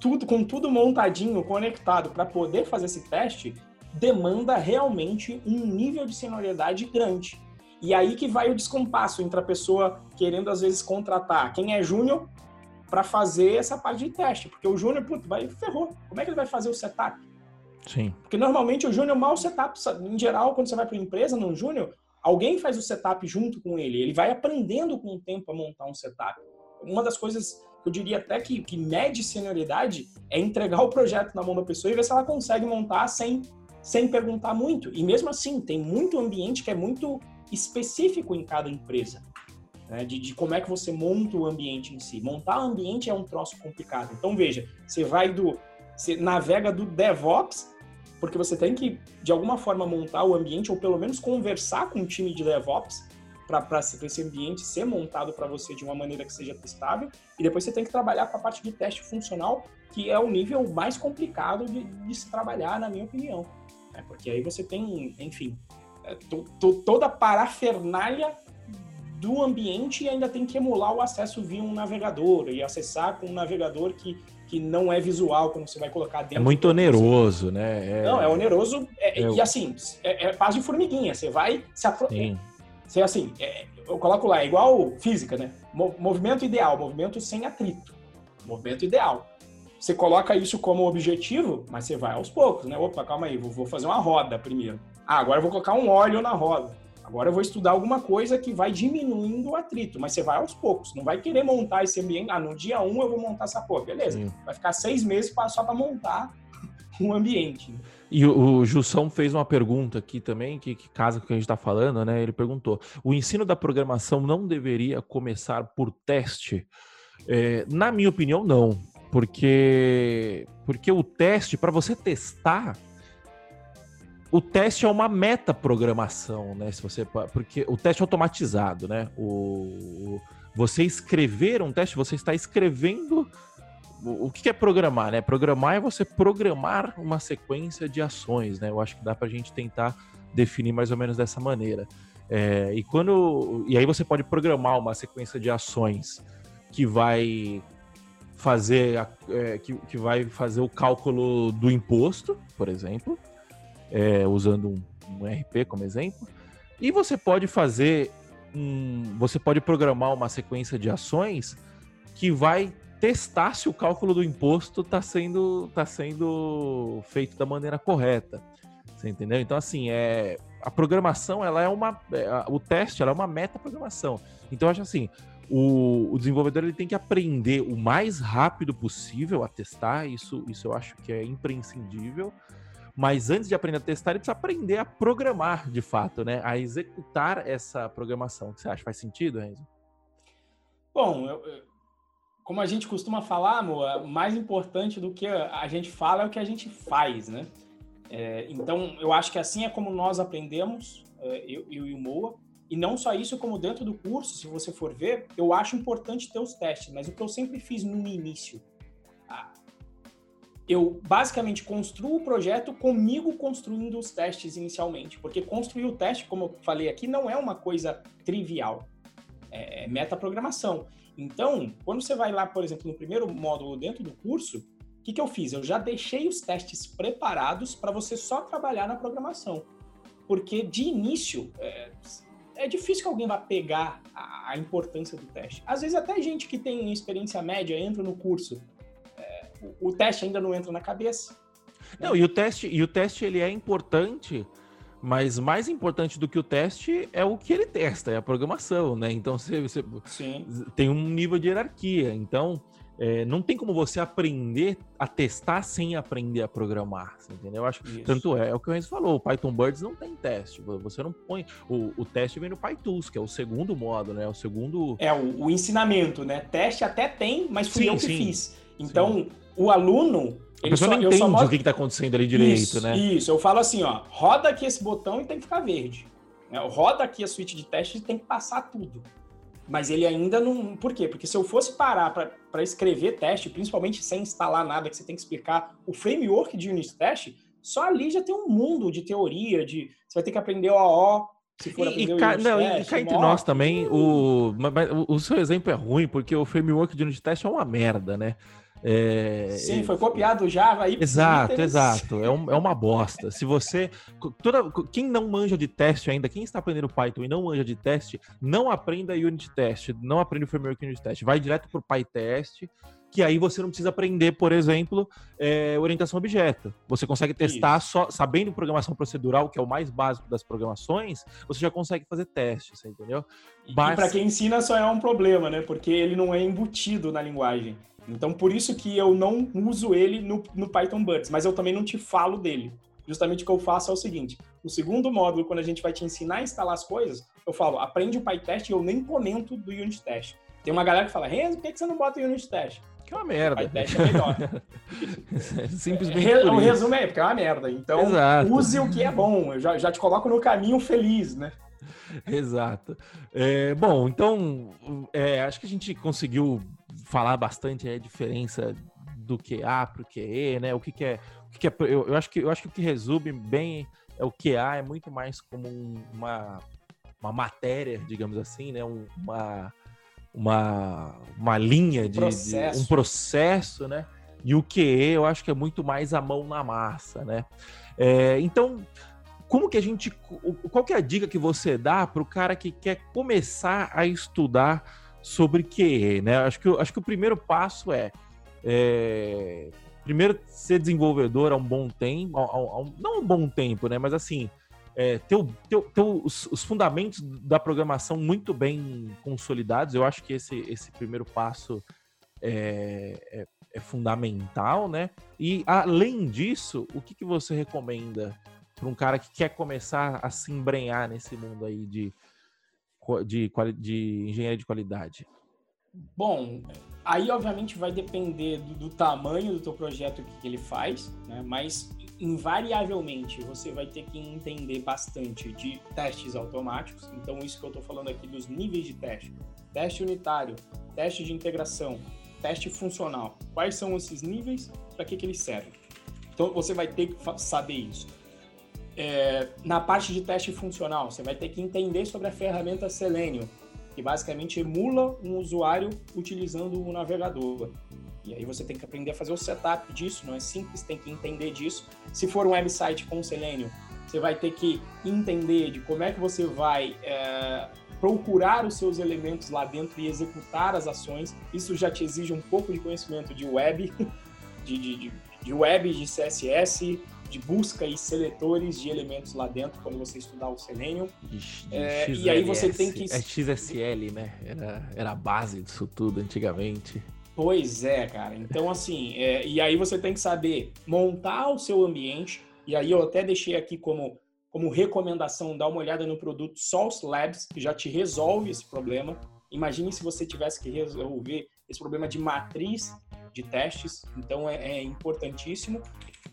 tudo com tudo montadinho, conectado para poder fazer esse teste, demanda realmente um nível de senioridade grande. E aí que vai o descompasso entre a pessoa querendo às vezes contratar quem é júnior para fazer essa parte de teste, porque o júnior, puto, vai ferrou. Como é que ele vai fazer o setup? Sim. Porque normalmente o júnior mal setup, em geral, quando você vai para uma empresa, no júnior, alguém faz o setup junto com ele. Ele vai aprendendo com o tempo a montar um setup uma das coisas que eu diria até que, que mede senioridade é entregar o projeto na mão da pessoa e ver se ela consegue montar sem, sem perguntar muito. E mesmo assim, tem muito ambiente que é muito específico em cada empresa. Né, de, de, como é que você monta o ambiente em si. Montar o ambiente é um troço complicado. Então, veja, você vai do. Você navega do DevOps porque você tem que, de alguma forma, montar o ambiente, ou pelo menos conversar com o time de DevOps, para esse ambiente ser montado para você de uma maneira que seja testável, e depois você tem que trabalhar com a parte de teste funcional, que é o nível mais complicado de, de se trabalhar, na minha opinião. É, porque aí você tem, enfim, é, to, to, toda a parafernália do ambiente e ainda tem que emular o acesso via um navegador e acessar com um navegador que, que não é visual quando você vai colocar dentro. É muito oneroso, né? É... Não, é oneroso é, é... e assim, é, é de formiguinha. Você vai se apro... Você, assim, é, eu coloco lá, é igual física, né? Movimento ideal, movimento sem atrito. Movimento ideal. Você coloca isso como objetivo, mas você vai aos poucos, né? Opa, calma aí, vou, fazer uma roda primeiro. Ah, agora eu vou colocar um óleo na roda. Agora eu vou estudar alguma coisa que vai diminuindo o atrito, mas você vai aos poucos. Não vai querer montar esse ambiente. Ah, no dia um eu vou montar essa porra. Beleza. Sim. Vai ficar seis meses só para montar um ambiente. E o, o Jussão fez uma pergunta aqui também, que, que casa com o que a gente está falando, né? Ele perguntou: o ensino da programação não deveria começar por teste? É, na minha opinião, não. Porque, porque o teste, para você testar, o teste é uma metaprogramação, né? Se você, porque o teste é automatizado, né? O, você escrever um teste, você está escrevendo o que é programar, né? Programar é você programar uma sequência de ações, né? Eu acho que dá para a gente tentar definir mais ou menos dessa maneira. É, e quando e aí você pode programar uma sequência de ações que vai fazer é, que, que vai fazer o cálculo do imposto, por exemplo, é, usando um, um RP como exemplo. E você pode fazer um, você pode programar uma sequência de ações que vai testar se o cálculo do imposto está sendo, tá sendo feito da maneira correta. Você entendeu? Então, assim, é, a programação, ela é uma. É, o teste, ela é uma meta-programação. Então, eu acho assim. O, o, desenvolvedor ele tem que aprender o mais rápido possível a testar, isso, isso eu acho que é imprescindível. Mas antes de aprender a testar, ele precisa aprender a programar de fato, né? A executar essa programação. O que você acha? Faz sentido, Renzo? Bom, eu, como a gente costuma falar, amor, mais importante do que a gente fala é o que a gente faz, né? É, então, eu acho que assim é como nós aprendemos, é, eu, eu e o Moa, e não só isso, como dentro do curso, se você for ver, eu acho importante ter os testes, mas o que eu sempre fiz no início, eu basicamente construo o projeto comigo construindo os testes inicialmente, porque construir o teste, como eu falei aqui, não é uma coisa trivial, é, é metaprogramação. Então, quando você vai lá, por exemplo, no primeiro módulo dentro do curso, o que, que eu fiz? Eu já deixei os testes preparados para você só trabalhar na programação. Porque de início, é, é difícil que alguém vá pegar a, importância do teste. Às vezes, até gente que tem experiência média entra no curso, o, teste ainda não entra na cabeça. Não, e o teste, e o teste ele é importante mas mais importante do que o teste é o que ele testa, é a programação, né? Então você, você tem um nível de hierarquia. Então é, não tem como você aprender a testar sem aprender a programar, entendeu? Eu acho que tanto é, é o que o Renzo falou, o Python Birds não tem teste, você não põe, o, o teste vem no PyTools, que é o segundo modo, né? O segundo... É, o, o ensinamento, né? Teste até tem, mas fui sim, eu que sim. fiz. Então, sim. O aluno, a pessoa só, não entende mostro... o que está acontecendo ali direito, isso, né? Isso, eu falo assim, ó, roda aqui esse botão e tem que ficar verde. Né? Roda aqui a suíte de teste e tem que passar tudo. Mas ele ainda não. Por quê? Porque se eu fosse parar para escrever teste, principalmente sem instalar nada, que você tem que explicar o framework de unit test, só ali já tem um mundo de teoria, de você vai ter que aprender OO, se for e, e cá, não, test, e cá entre nós também, o, o, o seu exemplo é ruim, porque o framework de unit test é uma merda, né? É, Sim, foi copiado o Java aí. Exato, exato. É, um, é uma bosta. Se você. Toda, quem não manja de teste ainda, quem está aprendendo Python e não manja de teste, não aprenda Unit Test, não aprende o framework Unit Test. Vai direto para o PyTest, que aí você não precisa aprender, por exemplo, é, orientação a objeto. Você consegue testar Isso. só sabendo programação procedural, que é o mais básico das programações, você já consegue fazer testes, entendeu? Mas... E para quem ensina só é um problema, né? Porque ele não é embutido na linguagem. Então, por isso que eu não uso ele no, no Python Birds, mas eu também não te falo dele. Justamente o que eu faço é o seguinte: no segundo módulo, quando a gente vai te ensinar a instalar as coisas, eu falo, aprende o PyTest e eu nem comento do unit test. Tem uma galera que fala, Renzo, por que você não bota o unit test? Que é uma merda. O PyTest é melhor. Simplesmente. É, o resumo é porque é uma merda. Então, Exato. use o que é bom. Eu já, já te coloco no caminho feliz, né? Exato. É, bom, então, é, acho que a gente conseguiu falar bastante a diferença do QA para o QE, né? O que, que é. O que, que é eu, eu, acho que, eu acho que o que resume bem é o QA é muito mais como uma, uma matéria, digamos assim, né? uma, uma, uma linha de, processo. de um processo, né? E o QE eu acho que é muito mais a mão na massa, né? É, então, como que a gente. Qual que é a dica que você dá para o cara que quer começar a estudar sobre QE, né? Acho que, acho que o primeiro passo é, é primeiro ser desenvolvedor há um bom tempo, há, há, não um bom tempo, né? Mas assim, é, ter, ter, ter os, os, fundamentos da programação muito bem consolidados. Eu acho que esse, esse primeiro passo é, é, é fundamental, né? E além disso, o que, que você recomenda para um cara que quer começar a se embrenhar nesse mundo aí de, de, de engenharia de qualidade? Bom, aí obviamente vai depender do, do tamanho do teu projeto que, que ele faz, né? mas invariavelmente você vai ter que entender bastante de testes automáticos. Então, isso que eu estou falando aqui dos níveis de teste: teste unitário, teste de integração, teste funcional. Quais são esses níveis? Para que, que eles servem? Então, você vai ter que saber isso. É, na parte de teste funcional, você vai ter que entender sobre a ferramenta Selenium, que basicamente emula um usuário utilizando o navegador. E aí você tem que aprender a fazer o setup disso, não é simples, tem que entender disso. Se for um website com Selenium, você vai ter que entender de como é que você vai é, procurar os seus elementos lá dentro e executar as ações. Isso já te exige um pouco de conhecimento de web, de, de, de web, de CSS, de busca e seletores de elementos lá dentro quando você estudar o Selenium. é, e aí você tem que. É XSL, né? Era, era a base disso tudo antigamente. Pois é, cara. Então, assim, é, e aí você tem que saber montar o seu ambiente. E aí eu até deixei aqui como, como recomendação dar uma olhada no produto Source Labs, que já te resolve esse problema. Imagine se você tivesse que resolver esse problema de matriz de testes. Então, é, é importantíssimo.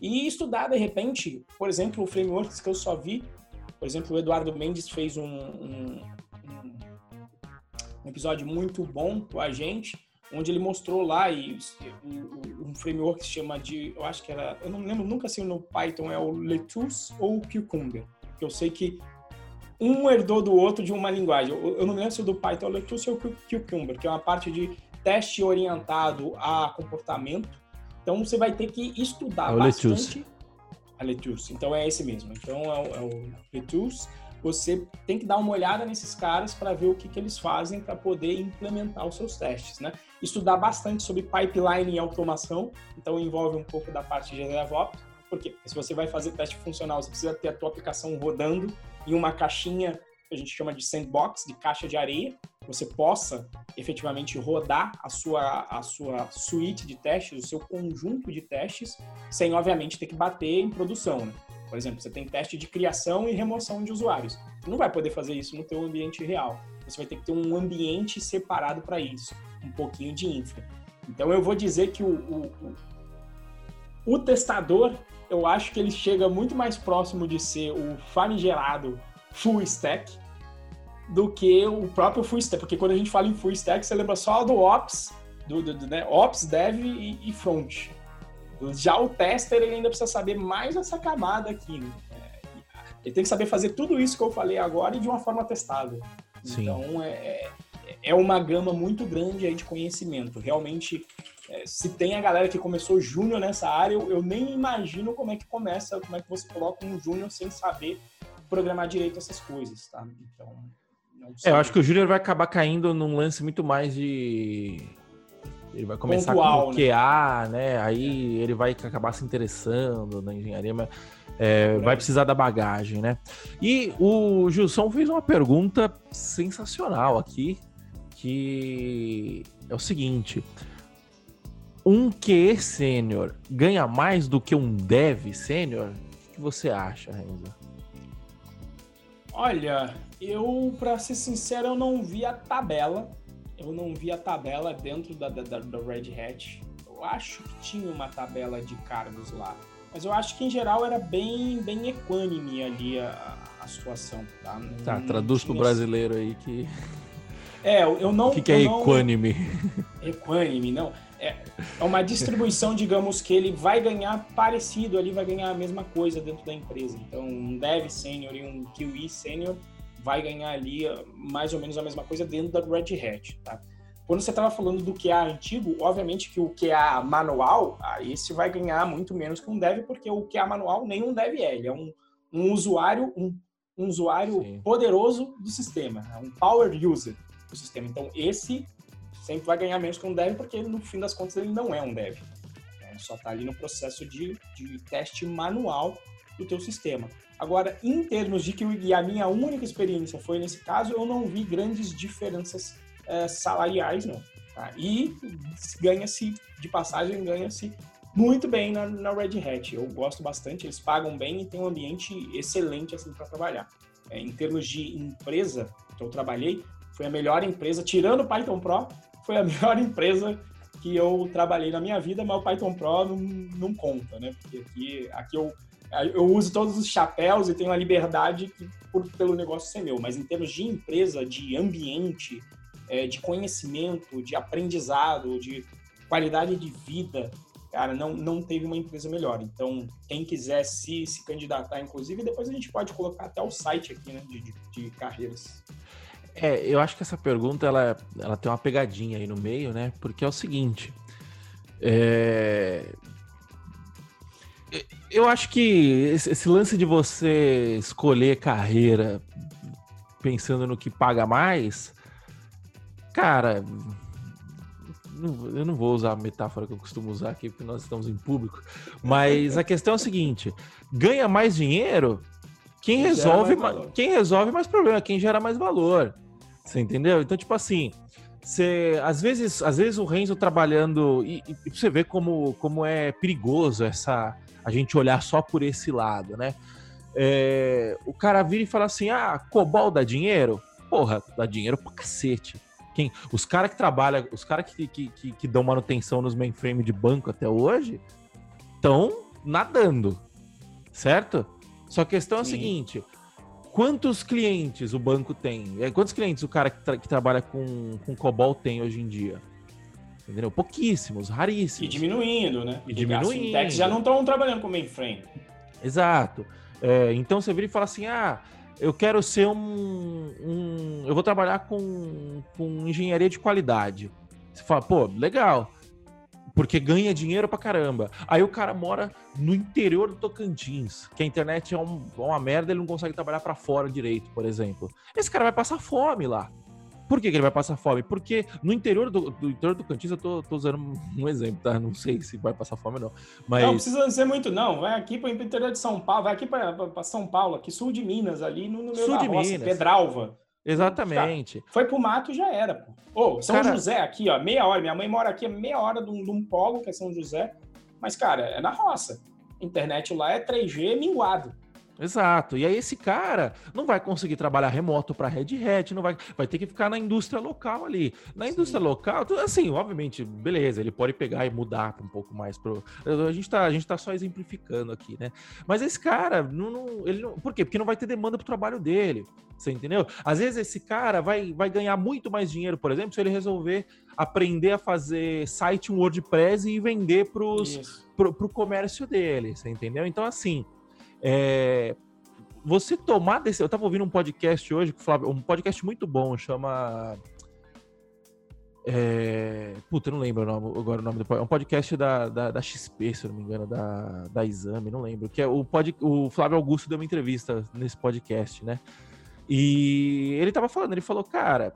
E estudar, de repente, por exemplo, o frameworks que eu só vi, por exemplo, o Eduardo Mendes fez um, um, um episódio muito bom com a gente, onde ele mostrou lá e, um, framework que se chama de, eu acho que era, eu não lembro nunca se no Python é o Lettuce ou o Cucumber, que eu sei que um herdou do outro de uma linguagem. Eu, não lembro se o do Python é o Lettuce ou o Cucumber, que é uma parte de teste orientado a comportamento então você vai ter que estudar é bastante. Lettuce. A Lettuce. Então é esse mesmo. Então é o, é o Lettuce. Você tem que dar uma olhada nesses caras para ver o que, que eles fazem para poder implementar os seus testes, né? Estudar bastante sobre pipeline e automação. Então envolve um pouco da parte de DevOps. Por quê? Porque se você vai fazer teste funcional, você precisa ter a tua aplicação rodando em uma caixinha que a gente chama de sandbox, de caixa de areia, você possa efetivamente rodar a sua, a sua suíte de testes, o seu conjunto de testes, sem obviamente ter que bater em produção. Né? Por exemplo, você tem teste de criação e remoção de usuários. Você não vai poder fazer isso no teu ambiente real. Você vai ter que ter um ambiente separado para isso, um pouquinho de infra. Então eu vou dizer que o, o, o, o testador, eu acho que ele chega muito mais próximo de ser o famigerado full stack do que o próprio full stack, porque quando a gente fala em full stack, você lembra só do ops, do, do, do né? ops, dev e, e, front. Já o tester, ele ainda precisa saber mais essa camada aqui. Né? Ele tem que saber fazer tudo isso que eu falei agora e de uma forma testável. Sim. Então, é, é, é uma gama muito grande aí de conhecimento. Realmente, é, se tem a galera que começou júnior nessa área, eu, eu, nem imagino como é que começa, como é que você coloca um júnior sem saber programar direito essas coisas, tá? Então, é, eu acho que o Júnior vai acabar caindo num lance muito mais de. Ele vai começar Pontual, com o QA, né? né? Aí ele vai acabar se interessando na engenharia, mas é, vai precisar da bagagem, né? E o Gilson fez uma pergunta sensacional aqui, que é o seguinte: um QE sênior ganha mais do que um dev sênior? O que você acha, Renzo? Olha, eu, para ser sincero, eu não vi a tabela. Eu não vi a tabela dentro da, da, da Red Hat. eu acho que tinha uma tabela de cargos lá. Mas eu acho que em geral era bem, bem equânime ali a, a situação. Tá, não, tá traduz para o brasileiro aí que. É, eu não. O que, que é não... equânime? Equânime, não. É, é uma distribuição, digamos, que ele vai ganhar parecido ali, vai ganhar a mesma coisa dentro da empresa. Então, um dev sênior e um QE sênior vai ganhar ali ah, mais ou menos a mesma coisa dentro da Red Hat, tá? Quando você estava falando do QA antigo, obviamente que o QA manual, ah, esse vai ganhar muito menos que um dev, porque o QA manual nem um dev é, ele é um, um usuário, um, um usuário Sim. poderoso do sistema, é um power user do sistema. Então, esse sempre vai ganhar menos que um dev, porque no fim das contas ele não é um dev. É, só está ali no processo de, de teste manual do teu sistema. Agora, em termos de que a minha única experiência foi nesse caso, eu não vi grandes diferenças é, salariais, não. Tá? E ganha-se, de passagem, ganha-se muito bem na, na, Red Hat. Eu gosto bastante, eles pagam bem e tem um ambiente excelente assim para trabalhar. É, em termos de empresa que eu trabalhei, foi a melhor empresa, tirando o Python Pro, foi a melhor empresa que eu trabalhei na minha vida, mas o Python Pro não, não conta, né? Porque aqui, aqui eu eu uso todos os chapéus e tenho a liberdade que, por, pelo negócio ser meu, mas em termos de empresa, de ambiente, é, de conhecimento, de aprendizado, de qualidade de vida, cara, não, não teve uma empresa melhor. Então, quem quiser se, se candidatar, inclusive, depois a gente pode colocar até o site aqui, né, de, de, de carreiras. É, eu acho que essa pergunta, ela, ela tem uma pegadinha aí no meio, né, porque é o seguinte, é, eu acho que esse lance de você escolher carreira pensando no que paga mais, cara, eu não vou usar a metáfora que eu costumo usar aqui porque nós estamos em público, mas a questão é a seguinte: ganha mais dinheiro, quem, resolve, mais quem resolve mais problema, quem gera mais valor. Você entendeu? Então, tipo assim, você, às vezes, às vezes o Renzo trabalhando e, e você vê como, como é perigoso essa a gente olhar só por esse lado, né? É, o cara vira e fala assim: ah, Cobol dá dinheiro? Porra, dá dinheiro pra cacete. Quem, os caras que trabalham, os caras que, que, que, que, dão manutenção nos mainframe de banco até hoje estão nadando, certo? Só a questão Sim. é a seguinte: quantos clientes o banco tem? É, quantos clientes o cara que, tra que trabalha com, com COBOL tem hoje em dia? Entendeu? Pouquíssimos, raríssimos. E diminuindo, né? E diminuindo. As fintechs já não estão trabalhando com mainframe. Exato. É, então você vira e fala assim: ah, eu quero ser um. um eu vou trabalhar com, com engenharia de qualidade. Você fala, pô, legal. Porque ganha dinheiro pra caramba. Aí o cara mora no interior do Tocantins, que a internet é, um, uma merda, ele não consegue trabalhar para fora direito, por exemplo. Esse cara vai passar fome lá. Por que, que, ele vai passar fome? Porque no interior do, do interior do Cantins, eu tô, tô, usando um exemplo, tá? Não sei se vai passar fome ou não. Mas... Não precisa ser muito, não. Vai aqui para o interior de São Paulo, vai aqui para São Paulo, aqui sul de Minas, ali no, no meio sul da de roça, Minas. Pedralva. Exatamente. Tá. Foi pro mato já era, pô. Ô, São cara... José aqui, ó, meia hora. Minha mãe mora aqui, meia hora de um, de um polo, que é São José. Mas, cara, é na roça. Internet lá é 3G minguado. Exato. E aí esse cara não vai conseguir trabalhar remoto para Red Hat, não vai, vai ter que ficar na indústria local ali. Na indústria Sim. local, assim, obviamente, beleza, ele pode pegar e mudar um pouco mais pro a gente tá, a gente tá só exemplificando aqui, né? Mas esse cara não, não ele não, por quê? Porque não vai ter demanda pro trabalho dele. Você entendeu? Às vezes esse cara vai, vai ganhar muito mais dinheiro, por exemplo, se ele resolver aprender a fazer site WordPress e vender pros, pro, pro comércio dele, você entendeu? Então, assim, é, você tomar desse. Eu tava ouvindo um podcast hoje, um podcast muito bom, chama. É... Puta, eu não lembro o nome, agora o nome do É um podcast da, da, da, XP, se eu não me engano, da, da Exame, não lembro. Que é o, pod, o Flávio Augusto deu uma entrevista nesse podcast, né? E ele tava falando, ele falou, cara,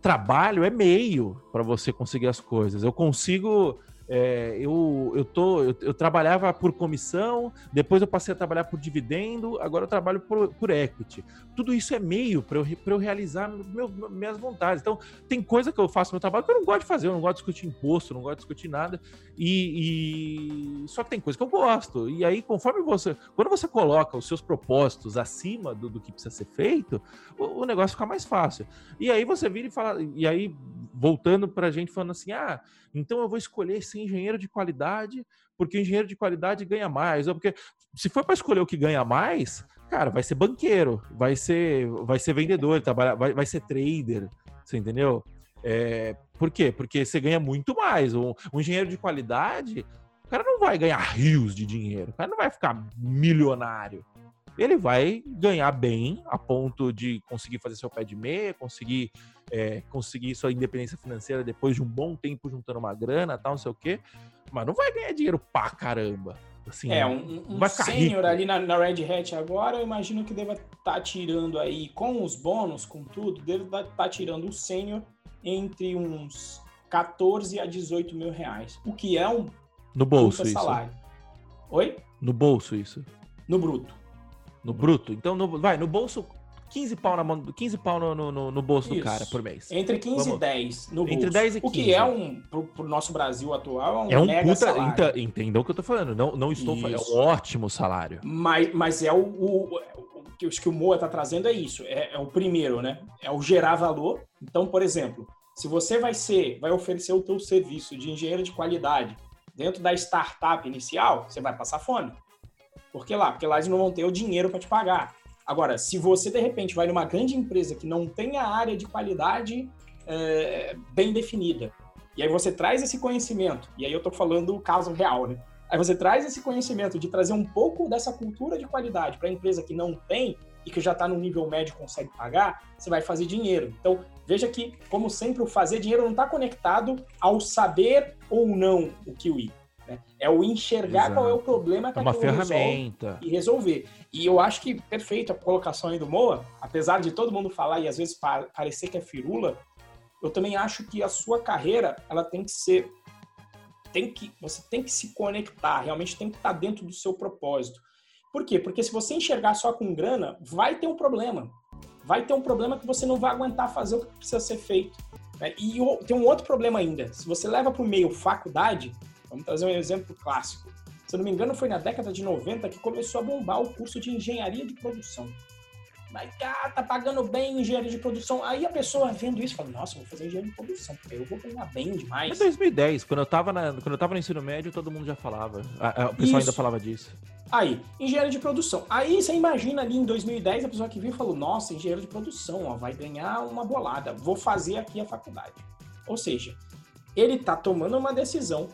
trabalho é meio para você conseguir as coisas. Eu consigo é, eu, eu, tô, eu, eu, trabalhava por comissão, depois eu passei a trabalhar por dividendo, agora eu trabalho por, por equity. Tudo isso é meio para eu, eu realizar meu, minhas vontades. Então, tem coisa que eu faço no meu trabalho que eu não gosto de fazer, eu não gosto de discutir imposto, não gosto de discutir nada. E, e, só que tem coisa que eu gosto. E aí, conforme você. Quando você coloca os seus propósitos acima do, do que precisa ser feito, o, o negócio fica mais fácil. E aí você vira e fala. E aí, voltando para a gente falando assim: ah, então eu vou escolher ser engenheiro de qualidade, porque engenheiro de qualidade ganha mais. Ou porque se for para escolher o que ganha mais, cara, vai ser banqueiro, vai ser, vai ser vendedor, trabalhar, vai, vai ser trader, você entendeu? É, por quê? Porque você ganha muito mais. Um, um engenheiro de qualidade, o cara não vai ganhar rios de dinheiro, o cara não vai ficar milionário ele vai ganhar bem a ponto de conseguir fazer seu pé de meia, conseguir, é, conseguir sua independência financeira depois de um bom tempo juntando uma grana, tal, não sei o quê, mas não vai ganhar dinheiro pra caramba. Assim, é, um, um sênior ali na, na, Red Hat agora, eu imagino que deva estar tá tirando aí, com os bônus, com tudo, deve estar tá tirando o sênior entre uns 14 a 18 mil reais, o que é um no bolso isso. Oi? No bolso isso. No bruto. No bruto. Então, no, vai, no bolso, 15 pau, na mão, 15 pau no, no, no bolso Isso. do cara por mês. Entre 15 Vamos. e 10 no bolso. Entre 10 e 15. O que é um, pro, pro nosso Brasil atual, é um, é um mega puta, salário. Entendam o que eu tô falando. Não, não estou falando. É um ótimo salário. Mas, mas é o, o, o que, que o Moa tá trazendo é isso. É, é o primeiro, né? É o gerar valor. Então, por exemplo, se você vai ser, vai oferecer o teu serviço de engenheiro de qualidade dentro da startup inicial, você vai passar fome. Por que lá? Porque lá eles não vão ter o dinheiro para te pagar. Agora, se você de repente vai numa grande empresa que não tem a área de qualidade é, bem definida, e aí você traz esse conhecimento, e aí eu estou falando o caso real, né? Aí você traz esse conhecimento de trazer um pouco dessa cultura de qualidade para a empresa que não tem e que já está no nível médio consegue pagar, você vai fazer dinheiro. Então, veja que, como sempre, o fazer dinheiro não está conectado ao saber ou não o Kiwi. Né? É o enxergar Exato. qual é o problema que é uma ferramenta e resolver. E eu acho que perfeito a colocação aí do Moa, apesar de todo mundo falar e às vezes parecer que é firula, eu também acho que a sua carreira ela tem que ser tem que você tem que se conectar, realmente tem que estar dentro do seu propósito. Por quê? Porque se você enxergar só com grana, vai ter um problema. Vai ter um problema que você não vai aguentar fazer o que precisa ser feito. Né? E tem um outro problema ainda. Se você leva para o meio faculdade, Vamos trazer um exemplo clássico. Se eu não me engano, foi na década de 90 que começou a bombar o curso de engenharia de produção. Mas, cara, tá pagando bem engenharia de produção. Aí a pessoa vendo isso fala, nossa, vou fazer engenharia de produção, porque eu vou ganhar bem demais. É 2010, quando eu tava, na, quando eu tava no ensino médio, todo mundo já falava. A, a, o pessoal isso. ainda falava disso. Aí, engenharia de produção. Aí você imagina ali em 2010 a pessoa que viu e falou, nossa, engenheiro de produção, ó, vai ganhar uma bolada, vou fazer aqui a faculdade. Ou seja, ele tá tomando uma decisão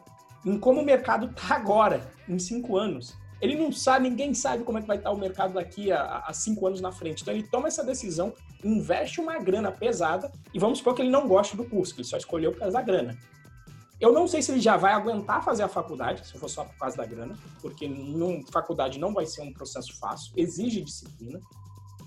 em como o mercado está agora, em cinco anos. Ele não sabe, ninguém sabe como é que vai estar tá o mercado daqui a, a, cinco anos na frente. Então ele toma essa decisão, investe uma grana pesada e vamos supor que ele não goste do curso, que ele só escolheu por causa da grana. Eu não sei se ele já vai aguentar fazer a faculdade, se for só por causa da grana, porque num, faculdade não vai ser um processo fácil, exige disciplina,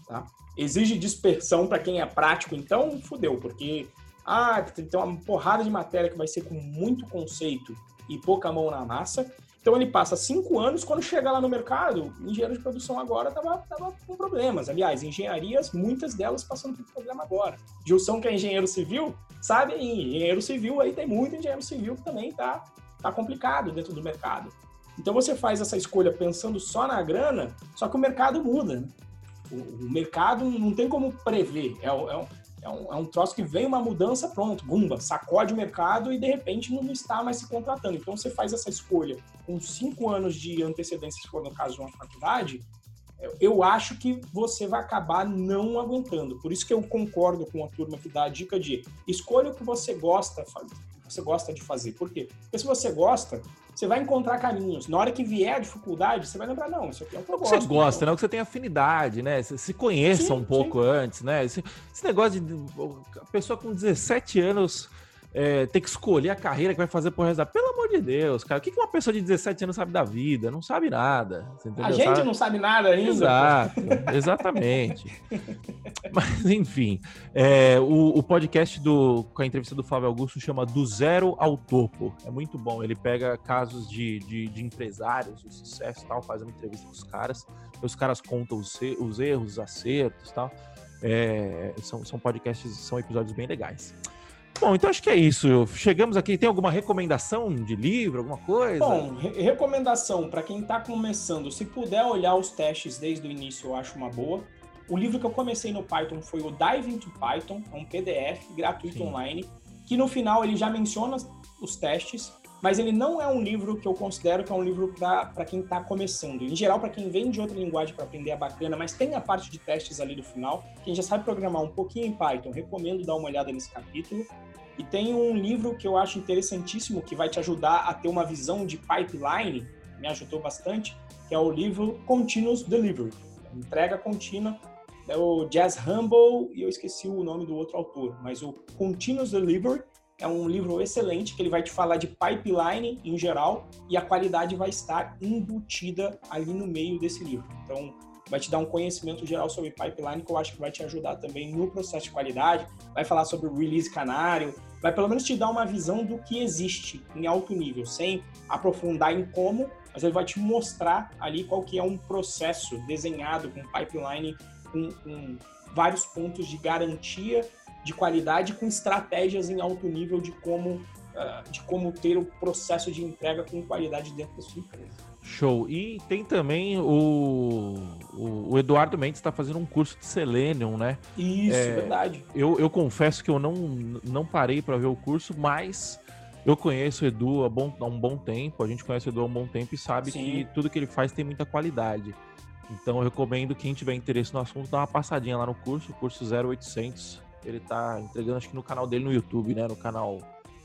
tá? Exige dispersão para quem é prático, então fudeu, porque ah, tem uma porrada de matéria que vai ser com muito conceito e pouca mão na massa. Então ele passa cinco anos, quando chega lá no mercado, engenheiro de produção agora estava tava com problemas. Aliás, engenharias, muitas delas passando por problema agora. Gilson, que é engenheiro civil, sabe aí, engenheiro civil aí tem muito engenheiro civil que também está tá complicado dentro do mercado. Então você faz essa escolha pensando só na grana, só que o mercado muda. Né? O, o mercado não tem como prever. É, é, é um, é um troço que vem uma mudança, pronto, bumba, sacode o mercado e de repente não está mais se contratando. Então você faz essa escolha com cinco anos de antecedência, se for no caso de uma faculdade, eu acho que você vai acabar não aguentando. Por isso que eu concordo com a turma que dá a dica de escolha o que você gosta, você gosta de fazer. Por quê? Porque se você gosta, você vai encontrar caminhos. Na hora que vier a dificuldade, você vai lembrar, não, isso aqui é o que eu gosto. Você gosta, né? O que você tem afinidade, né? Você se conheça sim, um pouco sim. antes, né? Esse, esse negócio de a pessoa com 17 anos é, ter que escolher a carreira que vai fazer por resto. Pelo amor de Deus, cara. O que uma pessoa de 17 anos sabe da vida? Não sabe nada. A gente sabe? não sabe nada ainda. Exato, exatamente. Mas, enfim, é, o, o, podcast do, com a entrevista do Flávio Augusto chama Do Zero ao Topo. É muito bom. Ele pega casos de, de, de empresários, de sucesso e tal, faz uma entrevista com os caras. Os caras contam os, os erros, os acertos e tal. É, são, são podcasts, são episódios bem legais. Bom, então acho que é isso. Chegamos aqui. Tem alguma recomendação de livro, alguma coisa? Bom, re recomendação para quem está começando, se puder olhar os testes desde o início, eu acho uma boa. O livro que eu comecei no Python foi o Dive into Python, é um PDF gratuito Sim. online, que no final ele já menciona os testes mas ele não é um livro que eu considero que é um livro para quem está começando. Em geral, para quem vem de outra linguagem para aprender é bacana, mas tem a parte de testes ali do final. Quem já sabe programar um pouquinho em Python, recomendo dar uma olhada nesse capítulo. E tem um livro que eu acho interessantíssimo, que vai te ajudar a ter uma visão de pipeline, me ajudou bastante, que é o livro Continuous Delivery, entrega contínua, é o Jazz Humble, e eu esqueci o nome do outro autor, mas o Continuous Delivery é um livro excelente que ele vai te falar de pipeline em geral e a qualidade vai estar embutida ali no meio desse livro. Então, vai te dar um conhecimento geral sobre pipeline que eu acho que vai te ajudar também no processo de qualidade, vai falar sobre release canário, vai pelo menos te dar uma visão do que existe em alto nível, sem aprofundar em como, mas ele vai te mostrar ali qual que é um processo desenhado com pipeline com, com vários pontos de garantia de qualidade com estratégias em alto nível de como, uh, de como ter o processo de entrega com qualidade dentro da sua empresa. Show. E tem também o, o, o Eduardo Mendes está fazendo um curso de Selenium, né? Isso, é, verdade. Eu, eu confesso que eu não, não parei para ver o curso, mas eu conheço o Edu há, bom, há um bom tempo, a gente conhece o Edu há um bom tempo e sabe Sim. que tudo que ele faz tem muita qualidade. Então eu recomendo quem tiver interesse no assunto dar uma passadinha lá no curso, o curso 0800. Ele tá entregando acho que no canal dele no YouTube, né, no canal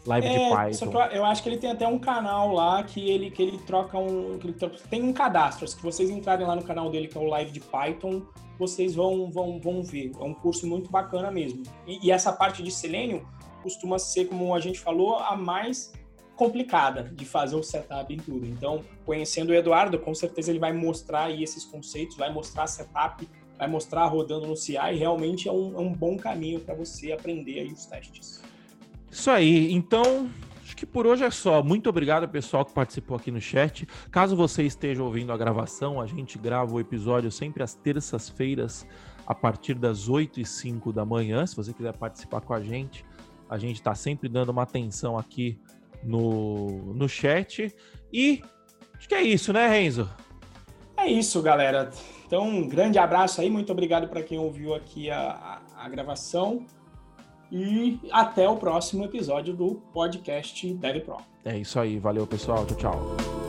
Live é, de Python. eu acho que ele tem até um canal lá que ele, que ele troca um. Ele troca, tem um cadastro. Se vocês entrarem lá no canal dele, que é o Live de Python, vocês vão, vão, vão ver. É um curso muito bacana mesmo. E, e essa parte de Selenium costuma ser, como a gente falou, a mais complicada de fazer o setup em tudo. Então, conhecendo o Eduardo, com certeza ele vai mostrar aí esses conceitos, vai mostrar setup, vai mostrar rodando no CI, e realmente é um, é um bom caminho para você aprender aí os testes. Isso aí. Então, acho que por hoje é só. Muito obrigado, pessoal, que participou aqui no chat. Caso você esteja ouvindo a gravação, a gente grava o episódio sempre às terças-feiras, a partir das 8 e 5 da manhã. Se você quiser participar com a gente, a gente está sempre dando uma atenção aqui no, no chat. E acho que é isso, né, Renzo? É isso, galera. Então, um grande abraço aí. Muito obrigado para quem ouviu aqui a, a, a, gravação. E até o próximo episódio do podcast Dev Pro. É isso aí. Valeu, pessoal. Tchau, tchau.